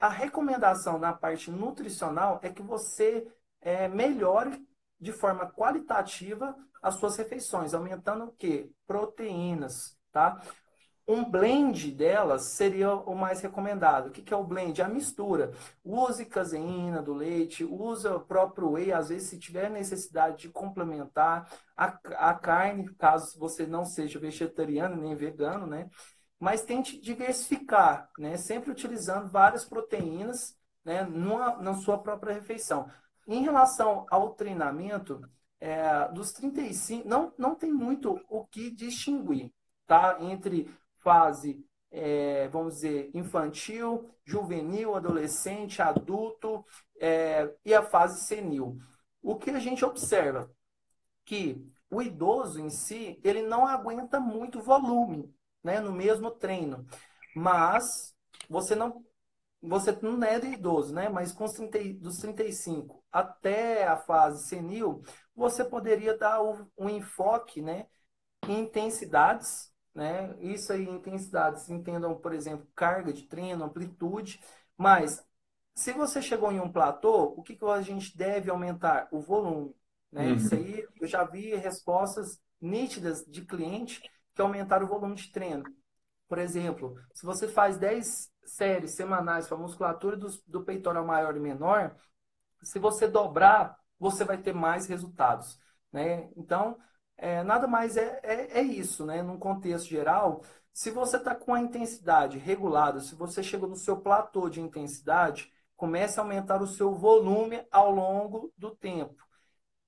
a recomendação na parte nutricional é que você é, melhore de forma qualitativa as suas refeições, aumentando o quê? Proteínas, tá? Um blend delas seria o mais recomendado. O que é o blend? A mistura. Use caseína do leite, usa o próprio whey, às vezes, se tiver necessidade de complementar a, a carne, caso você não seja vegetariano nem vegano, né? Mas tente diversificar, né? Sempre utilizando várias proteínas né? Numa, na sua própria refeição. Em relação ao treinamento, é, dos 35, não, não tem muito o que distinguir, tá? Entre fase, é, vamos dizer, infantil, juvenil, adolescente, adulto é, e a fase senil. O que a gente observa? Que o idoso em si, ele não aguenta muito volume, né? No mesmo treino. Mas você não você não é idoso, né? Mas com 30, dos 35 até a fase senil, você poderia dar um enfoque né, em intensidades, né? Isso aí, intensidades, entendam, por exemplo, carga de treino, amplitude, mas se você chegou em um platô, o que, que a gente deve aumentar? O volume. Né? Uhum. Isso aí, eu já vi respostas nítidas de cliente que aumentaram o volume de treino. Por exemplo, se você faz 10 séries semanais para musculatura do, do peitoral maior e menor, se você dobrar você vai ter mais resultados. Né? Então, é, nada mais é, é, é, isso, né? Num contexto geral, se você está com a intensidade regulada, se você chegou no seu platô de intensidade, comece a aumentar o seu volume ao longo do tempo.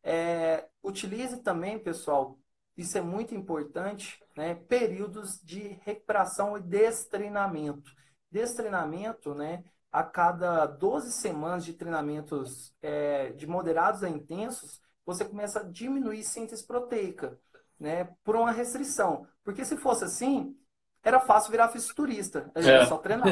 É, utilize também, pessoal, isso é muito importante, né? Períodos de recuperação e destreinamento. Destreinamento, né? a cada 12 semanas de treinamentos é, de moderados a intensos, você começa a diminuir síntese proteica, né? Por uma restrição. Porque se fosse assim, era fácil virar fisiculturista. Era é. só treinar.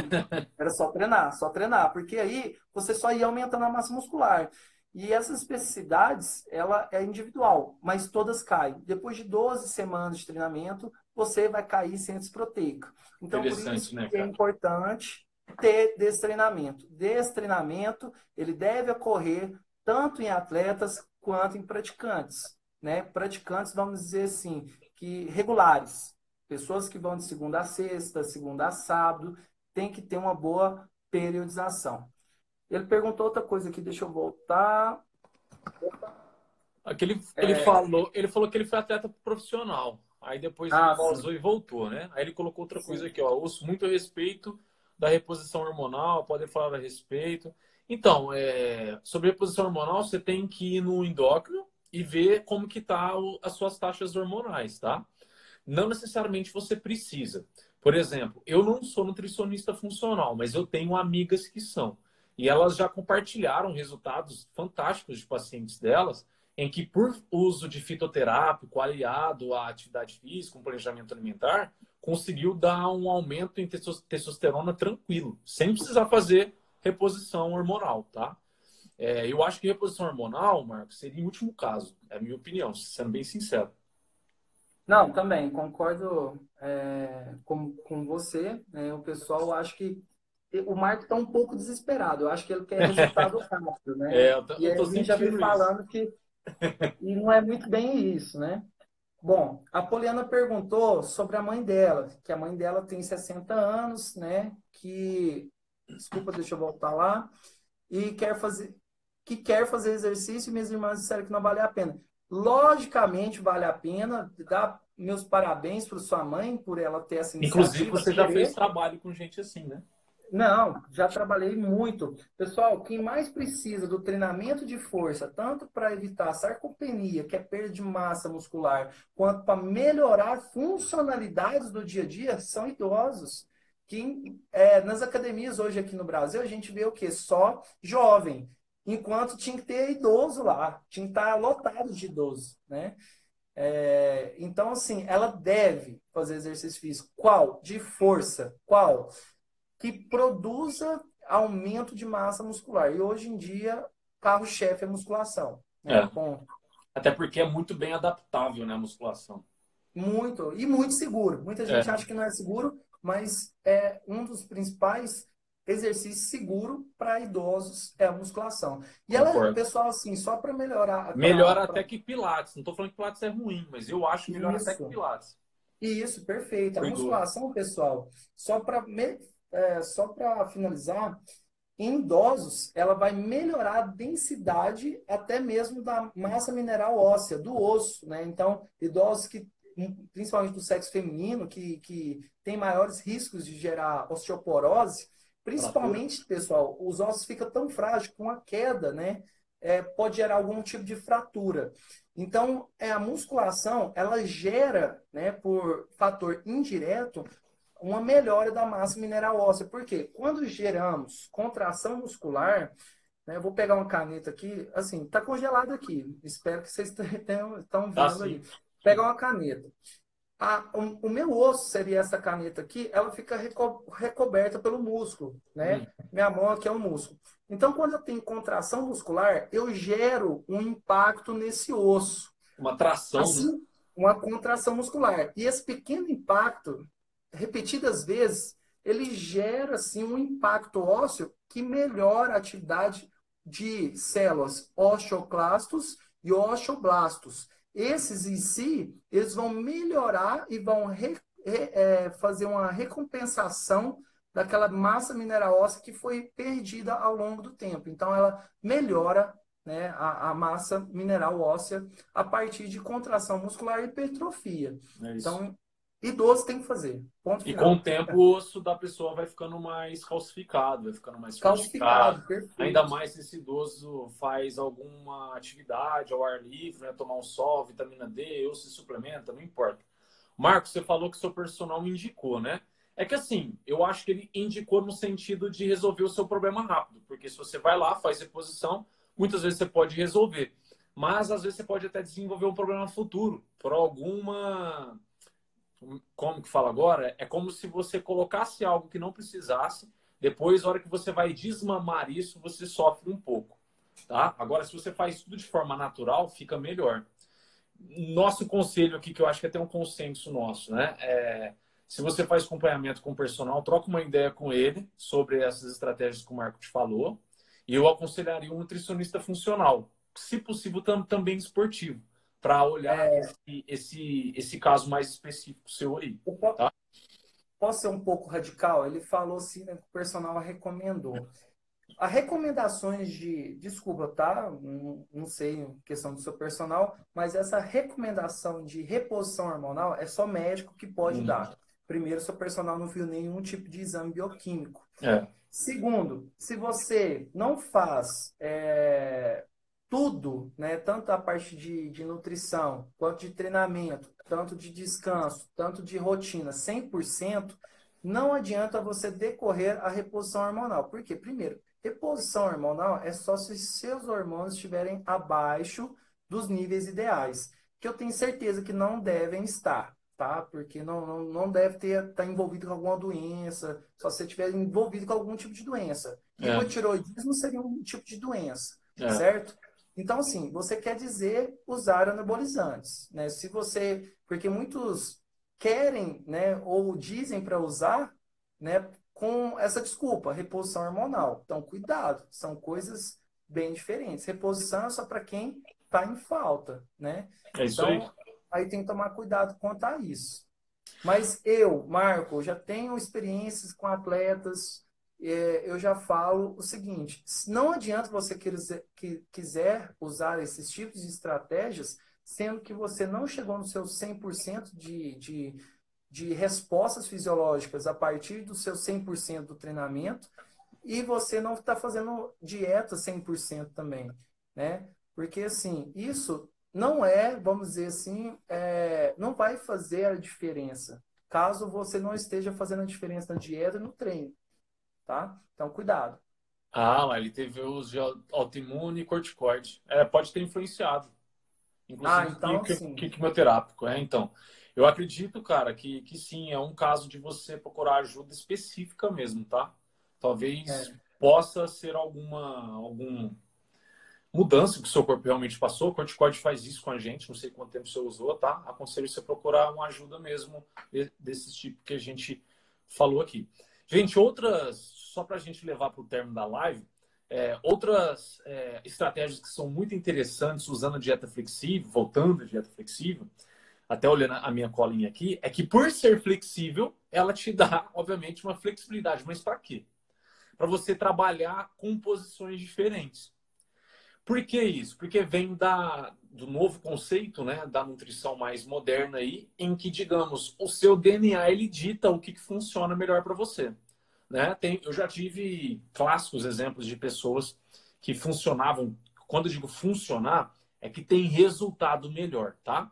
Era só treinar, só treinar. Porque aí você só ia aumentando a massa muscular. E essas especificidades, ela é individual, mas todas caem. Depois de 12 semanas de treinamento, você vai cair síntese proteica. Então, por isso né, é importante ter desse treinamento. Desse treinamento, ele deve ocorrer tanto em atletas quanto em praticantes. Né? Praticantes, vamos dizer assim, que regulares. Pessoas que vão de segunda a sexta, segunda a sábado, tem que ter uma boa periodização. Ele perguntou outra coisa aqui, deixa eu voltar. Aquele, ele, é... falou, ele falou que ele foi atleta profissional. Aí depois ah, ele pausou e voltou, né? Aí ele colocou outra sim. coisa aqui, ó. Ouço muito a respeito da reposição hormonal, pode falar a respeito. Então, é, sobre reposição hormonal, você tem que ir no endócrino e ver como que tá as suas taxas hormonais, tá? Não necessariamente você precisa. Por exemplo, eu não sou nutricionista funcional, mas eu tenho amigas que são. E elas já compartilharam resultados fantásticos de pacientes delas, em que por uso de fitoterápico aliado à atividade física, um planejamento alimentar, conseguiu dar um aumento em testosterona tranquilo, sem precisar fazer reposição hormonal, tá? É, eu acho que reposição hormonal, Marcos, seria em último caso, é a minha opinião, sendo bem sincero. Não, também, concordo é, com, com você. Né? O pessoal acho que o Marco está um pouco desesperado. Eu acho que ele quer resultado rápido, né? É, eu tô, e eu tô a gente já vem falando que e não é muito bem isso, né? Bom, a Poliana perguntou sobre a mãe dela, que a mãe dela tem 60 anos, né? Que, desculpa, deixa eu voltar lá, e quer fazer, que quer fazer exercício e minhas irmãs disseram que não vale a pena. Logicamente vale a pena, dá meus parabéns para sua mãe por ela ter essa iniciativa. Inclusive, você já fez trabalho com gente assim, né? Não, já trabalhei muito. Pessoal, quem mais precisa do treinamento de força, tanto para evitar sarcopenia, que é perda de massa muscular, quanto para melhorar funcionalidades do dia a dia, são idosos. Que, é, nas academias hoje aqui no Brasil, a gente vê o quê? Só jovem. Enquanto tinha que ter idoso lá, tinha que estar lotado de idosos, né? É, então, assim, ela deve fazer exercício físico. Qual? De força. Qual? Que produza aumento de massa muscular. E hoje em dia, carro-chefe é musculação. Né? É. Ponto. Até porque é muito bem adaptável, né, a musculação. Muito. E muito seguro. Muita gente é. acha que não é seguro, mas é um dos principais exercícios seguro para idosos é a musculação. E Concordo. ela, pessoal, assim, só para melhorar. Melhora pra... até que Pilates. Não estou falando que Pilates é ruim, mas eu acho que melhora até que Pilates. Isso, perfeito. A musculação, pessoal, só para me é, só para finalizar, em idosos, ela vai melhorar a densidade até mesmo da massa mineral óssea, do osso, né? Então, idosos que, principalmente do sexo feminino, que, que tem maiores riscos de gerar osteoporose, principalmente, pessoal, os ossos ficam tão frágeis com a queda, né? É, pode gerar algum tipo de fratura. Então, é, a musculação, ela gera, né, por fator indireto, uma melhora da massa mineral óssea. Por quê? Quando geramos contração muscular, né, eu vou pegar uma caneta aqui, assim, está congelado aqui. Espero que vocês tenham, estão tá vendo tá, aí. Pega uma caneta. A, o, o, meu osso seria essa caneta aqui, ela fica reco, recoberta pelo músculo, né? Hum. Minha mão aqui é o um músculo. Então, quando eu tenho contração muscular, eu gero um impacto nesse osso. Uma tração. Né? Assim, uma contração muscular. E esse pequeno impacto, repetidas vezes, ele gera assim um impacto ósseo que melhora a atividade de células osteoclastos e osteoblastos. Esses em si, eles vão melhorar e vão re, re, é, fazer uma recompensação daquela massa mineral óssea que foi perdida ao longo do tempo. Então, ela melhora né, a, a, massa mineral óssea a partir de contração muscular e hipertrofia. É então, Idoso tem que fazer. Ponto e com o tempo o osso da pessoa vai ficando mais calcificado, vai ficando mais calcificado. Perfeito. Ainda mais se esse idoso faz alguma atividade ao ar livre, né? tomar um sol, vitamina D, ou se suplementa, não importa. Marcos, você falou que seu personal indicou, né? É que assim, eu acho que ele indicou no sentido de resolver o seu problema rápido, porque se você vai lá, faz reposição, muitas vezes você pode resolver. Mas às vezes você pode até desenvolver um problema futuro por alguma como que fala agora, é como se você colocasse algo que não precisasse, depois, na hora que você vai desmamar isso, você sofre um pouco. Tá? Agora, se você faz tudo de forma natural, fica melhor. Nosso conselho aqui, que eu acho que é até um consenso nosso, né? É, Se você faz acompanhamento com o personal, troca uma ideia com ele sobre essas estratégias que o Marco te falou. E eu aconselharia um nutricionista funcional, se possível tam, também esportivo, para olhar é... esse, esse, esse caso mais específico seu aí. Tá? Posso ser um pouco radical? Ele falou assim, né, que o personal recomendou. As recomendações de. Desculpa, tá? Não, não sei questão do seu personal, mas essa recomendação de reposição hormonal é só médico que pode hum. dar. Primeiro, seu personal não viu nenhum tipo de exame bioquímico. É. Segundo, se você não faz é, tudo, né, tanto a parte de, de nutrição, quanto de treinamento, tanto de descanso, tanto de rotina, 100%, não adianta você decorrer a reposição hormonal. Por quê? Primeiro, reposição hormonal é só se seus hormônios estiverem abaixo dos níveis ideais, que eu tenho certeza que não devem estar tá? Porque não, não, não deve ter estar tá envolvido com alguma doença, só se você estiver envolvido com algum tipo de doença. É. Hipotiroidismo seria um tipo de doença, é. certo? Então, assim, você quer dizer usar anabolizantes, né? Se você, porque muitos querem, né, ou dizem para usar, né, com essa desculpa, reposição hormonal. Então, cuidado, são coisas bem diferentes. Reposição é só para quem está em falta, né? É isso então, aí aí tem que tomar cuidado quanto a isso. Mas eu, Marco, já tenho experiências com atletas, eu já falo o seguinte: não adianta você quiser usar esses tipos de estratégias, sendo que você não chegou no seu 100% de, de, de respostas fisiológicas a partir do seu 100% do treinamento e você não está fazendo dieta 100% também, né? Porque, assim, isso não é, vamos dizer assim, é, não vai fazer a diferença caso você não esteja fazendo a diferença na dieta e no treino, tá? Então, cuidado. Ah, mas ele teve uso de autoimune e corticoide. É, pode ter influenciado. Inclusive, ah, então, que, que, quimioterápico. É, então, eu acredito, cara, que, que sim, é um caso de você procurar ajuda específica mesmo, tá? Talvez é. possa ser alguma, algum mudança que o seu corpo realmente passou. O corticoide faz isso com a gente, não sei quanto tempo você usou, tá? Aconselho você procurar uma ajuda mesmo desse tipo que a gente falou aqui. Gente, outras, só para a gente levar para o término da live, é, outras é, estratégias que são muito interessantes usando a dieta flexível, voltando à dieta flexível, até olhando a minha colinha aqui, é que por ser flexível, ela te dá, obviamente, uma flexibilidade. Mas para quê? Para você trabalhar com posições diferentes. Por que isso? Porque vem da, do novo conceito, né, da nutrição mais moderna aí, em que, digamos, o seu DNA ele dita o que, que funciona melhor para você. Né? Tem, eu já tive clássicos exemplos de pessoas que funcionavam, quando eu digo funcionar, é que tem resultado melhor, tá?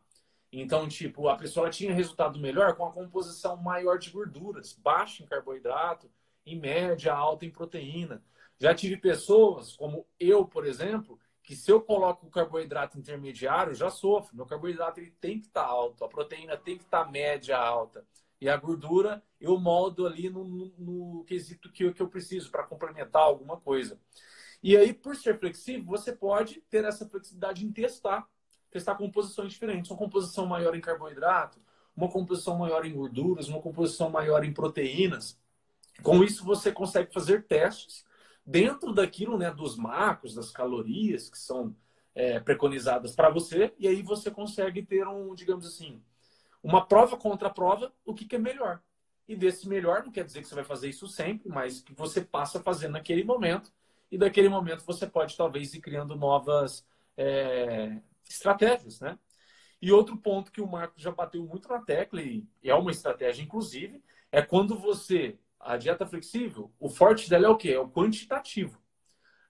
Então, tipo, a pessoa tinha resultado melhor com a composição maior de gorduras, baixa em carboidrato, em média, alta em proteína. Já tive pessoas, como eu, por exemplo, que se eu coloco o carboidrato intermediário, já sofro. Meu carboidrato ele tem que estar tá alto, a proteína tem que estar tá média alta. E a gordura eu moldo ali no, no, no quesito que eu, que eu preciso para complementar alguma coisa. E aí, por ser flexível, você pode ter essa flexibilidade em testar. Testar composições diferentes. Uma composição maior em carboidrato, uma composição maior em gorduras, uma composição maior em proteínas. Com isso, você consegue fazer testes dentro daquilo, né, dos macros, das calorias que são é, preconizadas para você, e aí você consegue ter um, digamos assim, uma prova contra prova, o que, que é melhor. E desse melhor, não quer dizer que você vai fazer isso sempre, mas que você passa a fazer naquele momento, e daquele momento você pode talvez ir criando novas é, estratégias, né? E outro ponto que o Marco já bateu muito na tecla, e é uma estratégia, inclusive, é quando você a dieta flexível, o forte dela é o quê? É o quantitativo.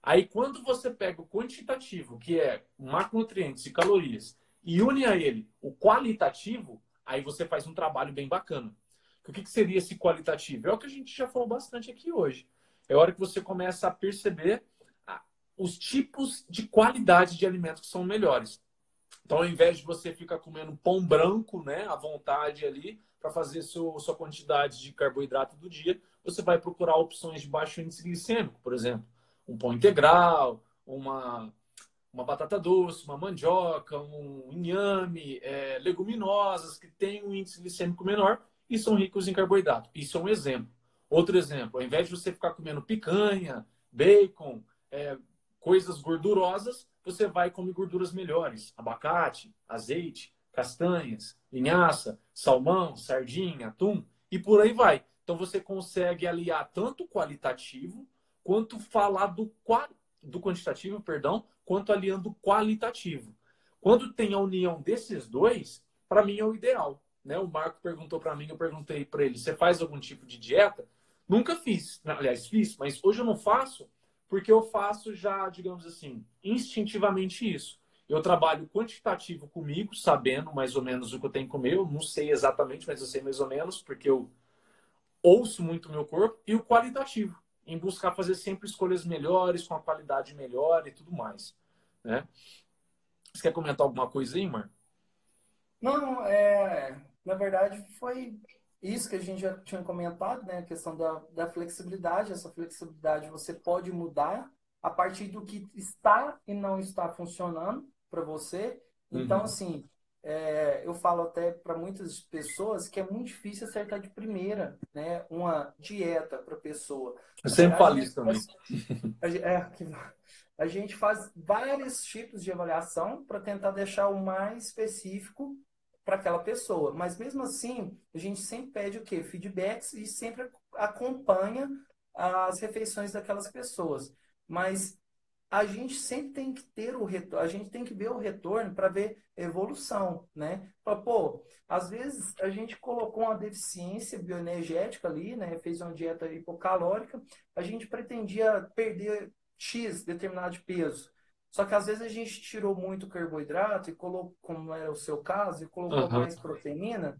Aí, quando você pega o quantitativo, que é macronutrientes e calorias, e une a ele o qualitativo, aí você faz um trabalho bem bacana. O que, que seria esse qualitativo? É o que a gente já falou bastante aqui hoje. É a hora que você começa a perceber os tipos de qualidade de alimentos que são melhores. Então, ao invés de você ficar comendo pão branco, né, à vontade ali, para fazer seu, sua quantidade de carboidrato do dia, você vai procurar opções de baixo índice glicêmico, por exemplo, um pão integral, uma, uma batata doce, uma mandioca, um inhame, é, leguminosas que têm um índice glicêmico menor, e são ricos em carboidrato. Isso é um exemplo. Outro exemplo, ao invés de você ficar comendo picanha, bacon, é, coisas gordurosas, você vai comer gorduras melhores. Abacate, azeite, castanhas, linhaça, salmão, sardinha, atum e por aí vai. Então você consegue aliar tanto o qualitativo quanto falar do, do quantitativo, perdão, quanto aliando qualitativo. Quando tem a união desses dois, para mim é o ideal. Né? O Marco perguntou para mim, eu perguntei para ele: você faz algum tipo de dieta? Nunca fiz. Aliás, fiz, mas hoje eu não faço porque eu faço já, digamos assim, instintivamente isso. Eu trabalho quantitativo comigo, sabendo mais ou menos o que eu tenho que comer. Eu não sei exatamente, mas eu sei mais ou menos, porque eu ouço muito o meu corpo. E o qualitativo, em buscar fazer sempre escolhas melhores, com a qualidade melhor e tudo mais. Né? Você quer comentar alguma coisa aí, Mar? Não, é, na verdade foi isso que a gente já tinha comentado, né? A questão da, da flexibilidade. Essa flexibilidade você pode mudar a partir do que está e não está funcionando para você. Então, uhum. assim, é, eu falo até para muitas pessoas que é muito difícil acertar de primeira, né? Uma dieta para pessoa. Eu sempre falo isso também. A, é, a gente faz vários tipos de avaliação para tentar deixar o mais específico para aquela pessoa. Mas mesmo assim, a gente sempre pede o quê? Feedbacks e sempre acompanha as refeições daquelas pessoas. Mas a gente sempre tem que ter o retorno, a gente tem que ver o retorno para ver evolução, né? Pra, pô, às vezes a gente colocou uma deficiência bioenergética ali, né? Fez uma dieta hipocalórica, a gente pretendia perder X determinado peso. Só que às vezes a gente tirou muito carboidrato e colocou, como é o seu caso, e colocou uhum. mais proteína,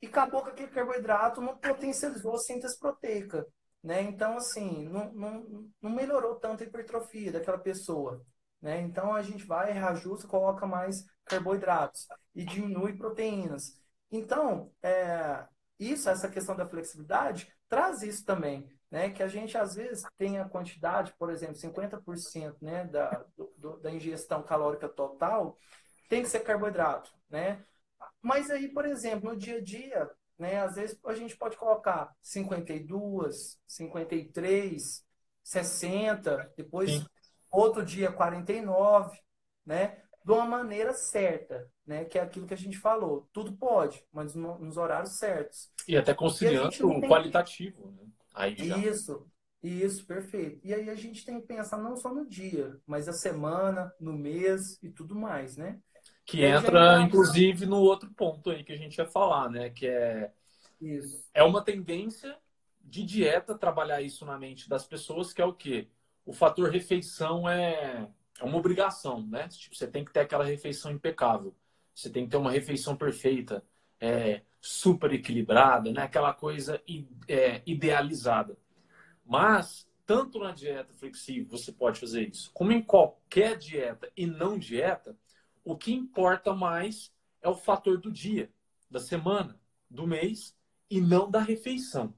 e acabou que aquele carboidrato não potencializou a síntese proteica. Né? Então, assim, não, não, não melhorou tanto a hipertrofia daquela pessoa. Né? Então, a gente vai, reajusta, coloca mais carboidratos e diminui proteínas. Então, é, isso, essa questão da flexibilidade, traz isso também né, que a gente às vezes tem a quantidade, por exemplo, 50% né, da, do, da ingestão calórica total tem que ser carboidrato, né? Mas aí, por exemplo, no dia a dia, né, às vezes a gente pode colocar 52, 53, 60, depois Sim. outro dia 49, né? De uma maneira certa, né? Que é aquilo que a gente falou. Tudo pode, mas no, nos horários certos. E até conciliando o qualitativo, né? Aí já... Isso, isso, perfeito. E aí a gente tem que pensar não só no dia, mas a semana, no mês e tudo mais, né? Que entra, inclusive, no outro ponto aí que a gente ia falar, né? Que é, isso. é uma tendência de dieta trabalhar isso na mente das pessoas, que é o quê? O fator refeição é, é uma obrigação, né? Tipo, você tem que ter aquela refeição impecável. Você tem que ter uma refeição perfeita. É, super equilibrada, né? aquela coisa é, idealizada. Mas, tanto na dieta flexível você pode fazer isso, como em qualquer dieta e não dieta, o que importa mais é o fator do dia, da semana, do mês e não da refeição.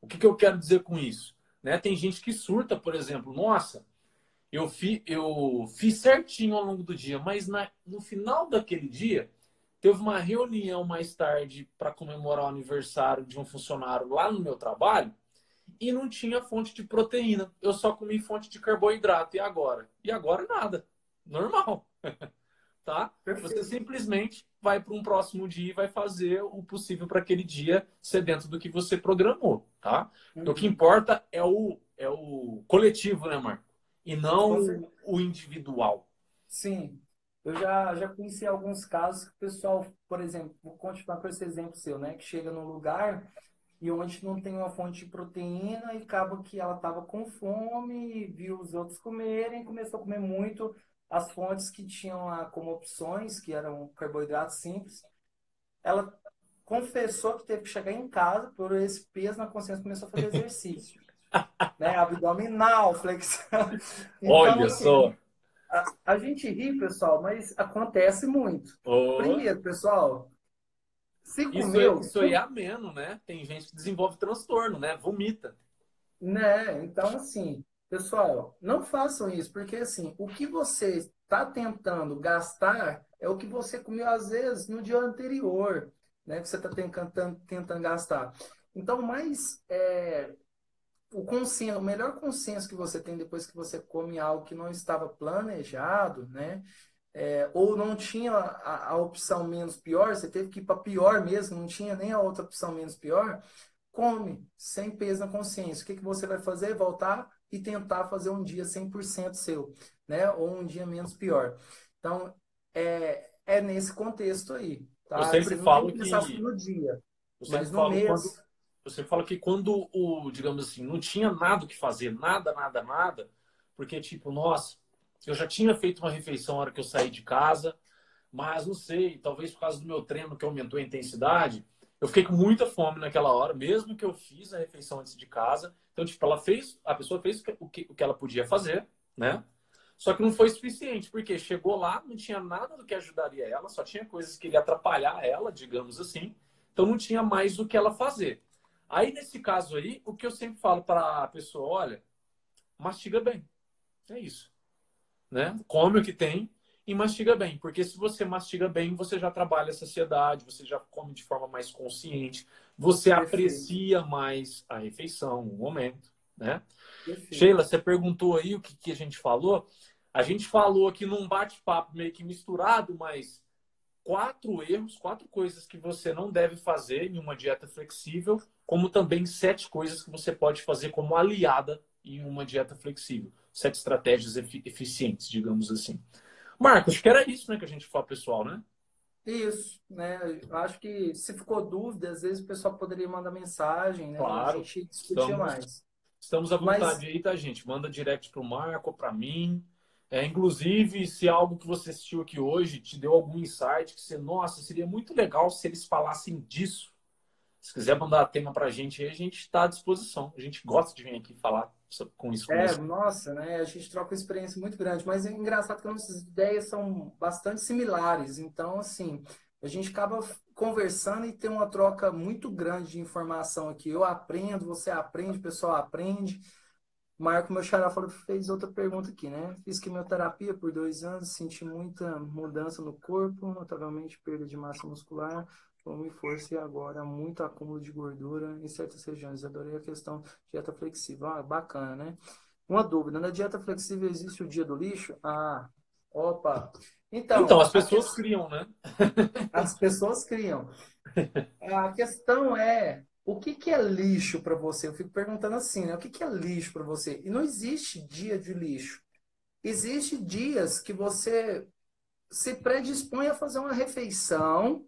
O que, que eu quero dizer com isso? Né? Tem gente que surta, por exemplo, nossa, eu, fi, eu fiz certinho ao longo do dia, mas na, no final daquele dia Teve uma reunião mais tarde para comemorar o aniversário de um funcionário lá no meu trabalho e não tinha fonte de proteína. Eu só comi fonte de carboidrato. E agora? E agora nada. Normal. tá? Perfeito. Você simplesmente vai para um próximo dia e vai fazer o possível para aquele dia ser dentro do que você programou, tá? Uhum. O que importa é o, é o coletivo, né, Marco? E não o individual. Sim, eu já, já conheci alguns casos que o pessoal, por exemplo, vou continuar com esse exemplo seu, né? Que chega num lugar e onde não tem uma fonte de proteína e acaba que ela estava com fome, viu os outros comerem, começou a comer muito as fontes que tinham lá como opções, que eram carboidratos simples. Ela confessou que teve que chegar em casa por esse peso na consciência começou a fazer exercício. né? Abdominal, flexão. Então, Olha assim, só. A, a, gente ri, pessoal, mas acontece muito. Oh. Primeiro, pessoal, se isso comeu... É, isso aí é ameno, né? Tem gente que desenvolve transtorno, né? Vomita. Né? Então, assim, pessoal, não façam isso, porque, assim, o que você está tentando gastar é o que você comeu, às vezes, no dia anterior. né, que você está tentando, tentando gastar. Então, mais é, o consenso, o melhor consenso que você tem depois que você come algo que não estava planejado, né? É, ou não tinha a, a, opção menos pior, você teve que ir para pior mesmo, não tinha nem a outra opção menos pior, come, sem peso na consciência. O que, que você vai fazer? Voltar e tentar fazer um dia 100% seu, né? Ou um dia menos pior. Então, é, é nesse contexto aí. Tá? Eu sempre falo que... no dia, eu mas no mês... Quando você fala que quando o, digamos assim, não tinha nada o que fazer, nada, nada, nada, porque tipo, nossa, eu já tinha feito uma refeição na hora que eu saí de casa, mas não sei, talvez por causa do meu treino que aumentou a intensidade, eu fiquei com muita fome naquela hora, mesmo que eu fiz a refeição antes de casa. Então, tipo, ela fez, a pessoa fez o que, o que ela podia fazer, né? Só que não foi suficiente, porque chegou lá, não tinha nada do que ajudaria ela, só tinha coisas que iria atrapalhar ela, digamos assim. Então não tinha mais o que ela fazer. Aí, nesse caso aí, o que eu sempre falo para a pessoa, olha, mastiga bem. É isso. Né? Come o que tem e mastiga bem. Porque se você mastiga bem, você já trabalha a saciedade, você já come de forma mais consciente, você Perfeito. aprecia mais a refeição, o momento. Né? Sheila, você perguntou aí o que, que a gente falou. A gente falou aqui num bate-papo meio que misturado, mas quatro erros, quatro coisas que você não deve fazer em uma dieta flexível, como também sete coisas que você pode fazer como aliada em uma dieta flexível. Sete estratégias eficientes, digamos assim. Marcos, que era isso né, que a gente fala pessoal, né? Isso, né? Eu acho que se ficou dúvida, às vezes o pessoal poderia mandar mensagem, né? Claro. A gente discutir estamos, mais. Estamos à vontade Mas... aí, tá, gente? Manda direct pro Marco, para mim. É, inclusive, se algo que você assistiu aqui hoje te deu algum insight, que você, nossa, seria muito legal se eles falassem disso. Se quiser mandar tema para a gente a gente está à disposição. A gente gosta de vir aqui falar com isso. É, nossa, né? A gente troca uma experiência muito grande, mas é engraçado que nossas ideias são bastante similares. Então, assim, a gente acaba conversando e tem uma troca muito grande de informação aqui. Eu aprendo, você aprende, o pessoal aprende. Marco, meu xará, falou, fez outra pergunta aqui, né? Fiz quimioterapia por dois anos, senti muita mudança no corpo, notavelmente perda de massa muscular, fome e força e agora muito acúmulo de gordura em certas regiões. Adorei a questão dieta flexível. Ah, bacana, né? Uma dúvida, na dieta flexível existe o dia do lixo? Ah, opa. Então, então as pessoas criam, né? as pessoas criam. A questão é, o que, que é lixo para você? Eu fico perguntando assim, né? O que, que é lixo para você? E não existe dia de lixo. Existe dias que você se predispõe a fazer uma refeição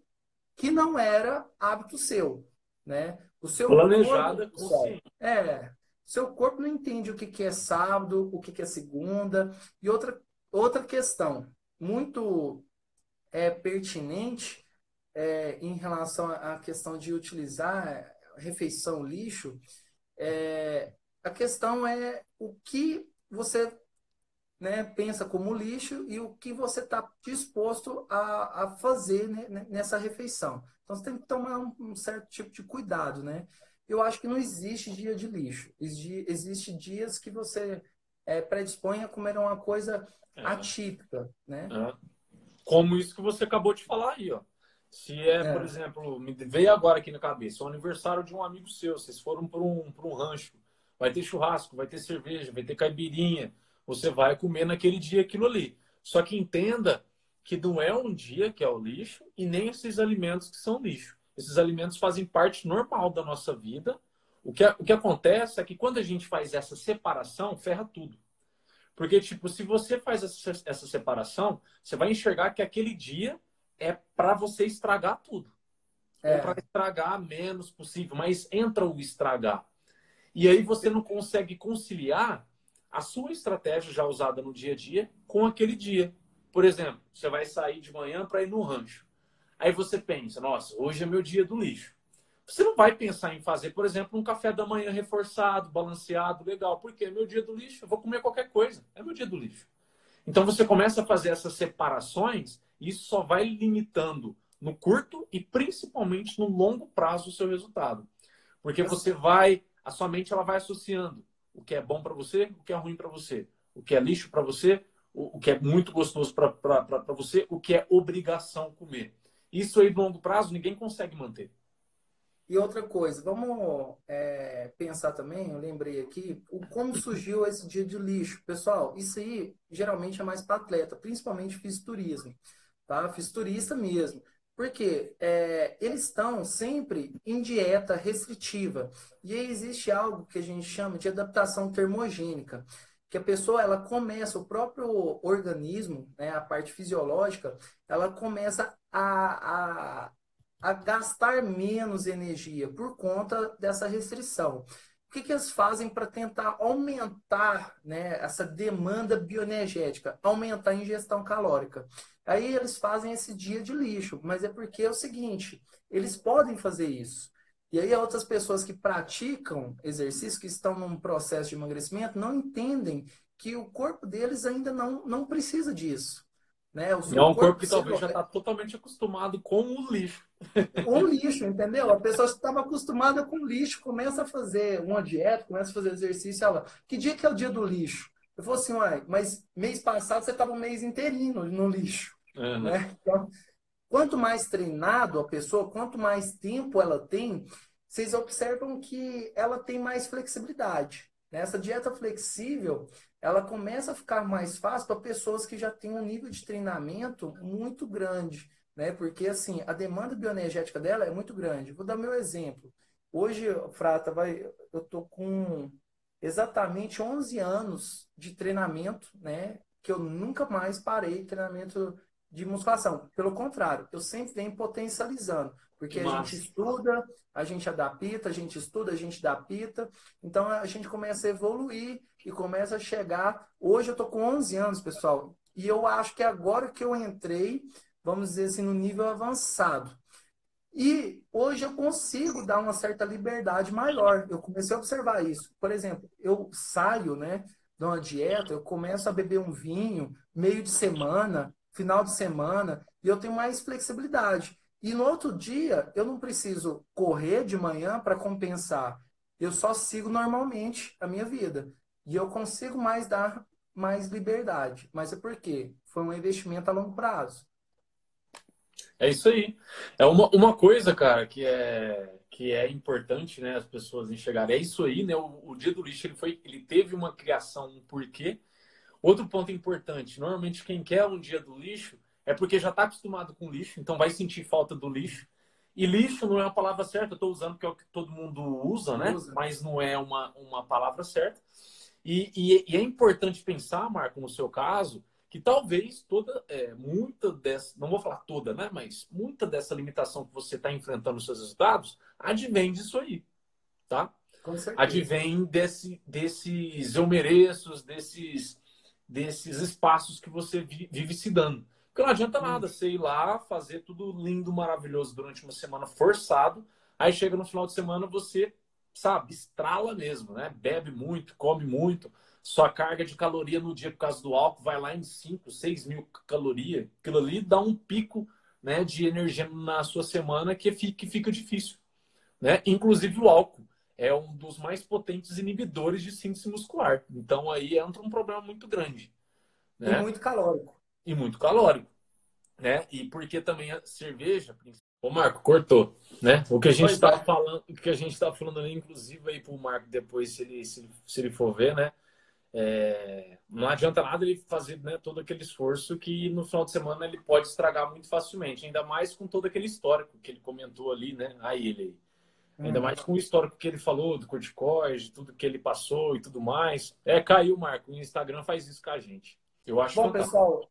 que não era hábito seu, né? O seu planejada, corpo, é, seu corpo não entende o que, que é sábado, o que, que é segunda. E outra outra questão muito é, pertinente é, em relação à questão de utilizar refeição lixo, é, a questão é o que você né, pensa como lixo e o que você está disposto a, a fazer né, nessa refeição. Então você tem que tomar um, um, certo tipo de cuidado, né? Eu acho que não existe dia de lixo. Existe dias que você é, predispõe a comer uma coisa é. atípica, né? É. Como isso que você acabou de falar aí, ó. Se é, é, por exemplo, me veio agora aqui na cabeça, o aniversário de um amigo seu, vocês foram para um, um rancho, vai ter churrasco, vai ter cerveja, vai ter caipirinha, você vai comer naquele dia aquilo ali. Só que entenda que não é um dia que é o lixo e nem esses alimentos que são lixo. Esses alimentos fazem parte normal da nossa vida. O que, o que acontece é que quando a gente faz essa separação, ferra tudo. Porque, tipo, se você faz essa, essa separação, você vai enxergar que aquele dia é para você estragar tudo. É, é para estragar menos possível, mas entra o estragar. E aí você não consegue conciliar a sua estratégia já usada no dia a dia com aquele dia. Por exemplo, você vai sair de manhã para ir no rancho. Aí você pensa, nossa, hoje é meu dia do lixo. Você não vai pensar em fazer, por exemplo, um café da manhã reforçado, balanceado, legal. Porque é meu dia do lixo, eu vou comer qualquer coisa. É meu dia do lixo. Então você começa a fazer essas separações isso só vai limitando no curto e principalmente no longo prazo o seu resultado. Porque você vai, a sua mente ela vai associando o que é bom para você, o que é ruim para você, o que é lixo para você, o, que é muito gostoso para você, o que é obrigação comer. isso aí no longo prazo ninguém consegue manter. E outra coisa, vamos é, pensar também, eu lembrei aqui, o como surgiu esse dia de lixo. Pessoal, isso aí geralmente é mais para atleta, principalmente fisisturismo, tá? Fisiturista mesmo. Porque é, eles estão sempre em dieta restritiva. E aí existe algo que a gente chama de adaptação termogênica. Que a pessoa, ela começa, o próprio organismo, né, a parte fisiológica, ela começa a, a, a gastar menos energia por conta dessa restrição. O que, que eles fazem para tentar aumentar né, essa demanda bioenergética, aumentar a ingestão calórica? Aí eles fazem esse dia de lixo, mas é porque é o seguinte: eles podem fazer isso. E aí outras pessoas que praticam exercício, que estão num processo de emagrecimento, não entendem que o corpo deles ainda não, não precisa disso. Né? O é um corpo, que talvez já está totalmente acostumado com o lixo. Com o lixo, entendeu? A pessoa estava acostumada com lixo, começa a fazer uma dieta, começa a fazer exercício, ela, que dia que é o dia do lixo? Eu falo assim, uai, mas mês passado você estava um mês inteirinho no lixo. Uhum. Né? Então, quanto mais treinado a pessoa, quanto mais tempo ela tem, vocês observam que ela tem mais flexibilidade. Essa dieta flexível, ela começa a ficar mais fácil para pessoas que já têm um nível de treinamento muito grande, né? Porque assim, a demanda bioenergética dela é muito grande. Vou dar meu exemplo. Hoje, Frata, vai, eu tô com exatamente 11 anos de treinamento, né? Que eu nunca mais parei treinamento de musculação. Pelo contrário, eu sempre venho potencializando. Porque a gente estuda, a gente adapta, a gente estuda, a gente adapta. Então a gente começa a evoluir e começa a chegar. Hoje eu tô com 11 anos, pessoal. E eu acho que agora que eu entrei, vamos dizer assim, no nível avançado. E hoje eu consigo dar uma certa liberdade maior. Eu comecei a observar isso. Por exemplo, eu saio, né, de uma dieta, eu começo a beber um vinho meio de semana, final de semana, e eu tenho mais flexibilidade. E no outro dia, eu não preciso correr de manhã para compensar. Eu só sigo normalmente a minha vida. E eu consigo mais dar mais liberdade. Mas é porque foi um investimento a longo prazo. É isso aí. É uma, uma coisa, cara, que é que é importante, né, as pessoas enxergarem. É isso aí, né? O, o dia do lixo ele foi, ele teve uma criação, um porquê. Outro ponto importante, normalmente quem quer um dia do lixo é porque já está acostumado com lixo, então vai sentir falta do lixo. E lixo não é uma palavra certa, eu estou usando porque é o que todo mundo usa, né? Usa. Mas não é uma, uma palavra certa. E, e, e, é importante pensar, Marco, no seu caso, que talvez toda, é, muita dessa, não vou falar toda, né? Mas muita dessa limitação que você está enfrentando nos seus resultados advém disso aí, tá? Advém desse, desses eu mereço, desses, desses espaços que você vive se dando. Porque não adianta nada você ir lá, fazer tudo lindo, maravilhoso durante uma semana forçado, aí chega no final de semana você, sabe, estrala mesmo, né? Bebe muito, come muito, sua carga de caloria no dia por causa do álcool vai lá em 5, 6 mil calorias. Aquilo ali dá um pico né, de energia na sua semana que fica, que fica difícil. Né? Inclusive o álcool é um dos mais potentes inibidores de síntese muscular. Então aí entra um problema muito grande. Né? E muito calórico e muito calórico, né? E porque também a cerveja, o Marco cortou, né? O que a gente está falando, o que a gente está falando ali, inclusive aí para o Marco depois, se ele, se, se ele for ver, né? É, não adianta nada ele fazer né, todo aquele esforço que no final de semana ele pode estragar muito facilmente, ainda mais com todo aquele histórico que ele comentou ali, né? Aí ele aí. Ainda hum. mais com o histórico que ele falou do corticoide, tudo que ele passou e tudo mais. É, caiu, Marco. O Instagram faz isso com a gente. Eu acho Bom, fantástico. pessoal,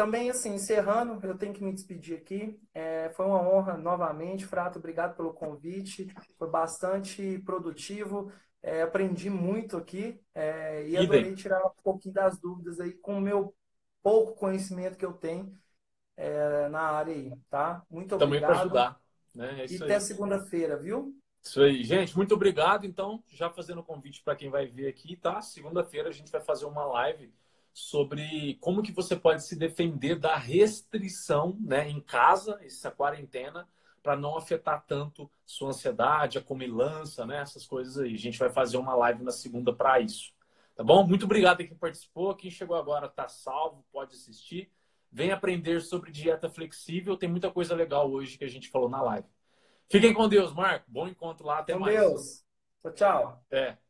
também, assim, encerrando, eu tenho que me despedir aqui. É, foi uma honra novamente, Frato, obrigado pelo convite. Foi bastante produtivo. É, aprendi muito aqui é, e, adorei tirar um pouquinho das dúvidas aí com o meu pouco conhecimento que eu tenho é, na área aí, tá? Muito obrigado. Também para ajudar. Né? É e até segunda-feira, viu? Isso aí, gente, muito obrigado. Então, já fazendo o convite para quem vai ver aqui, tá? Segunda-feira a gente vai fazer uma live sobre como que você pode se defender da restrição né, em casa, essa quarentena, para não afetar tanto sua ansiedade, a comilança, né, essas coisas aí. A gente vai fazer uma live na segunda para isso. Tá bom? Muito obrigado a quem participou. Quem chegou agora está salvo, pode assistir. Vem aprender sobre dieta flexível. Tem muita coisa legal hoje que a gente falou na live. Fiquem com Deus, Marco. Bom encontro lá. Até com mais. Deus. Tchau, tchau. É.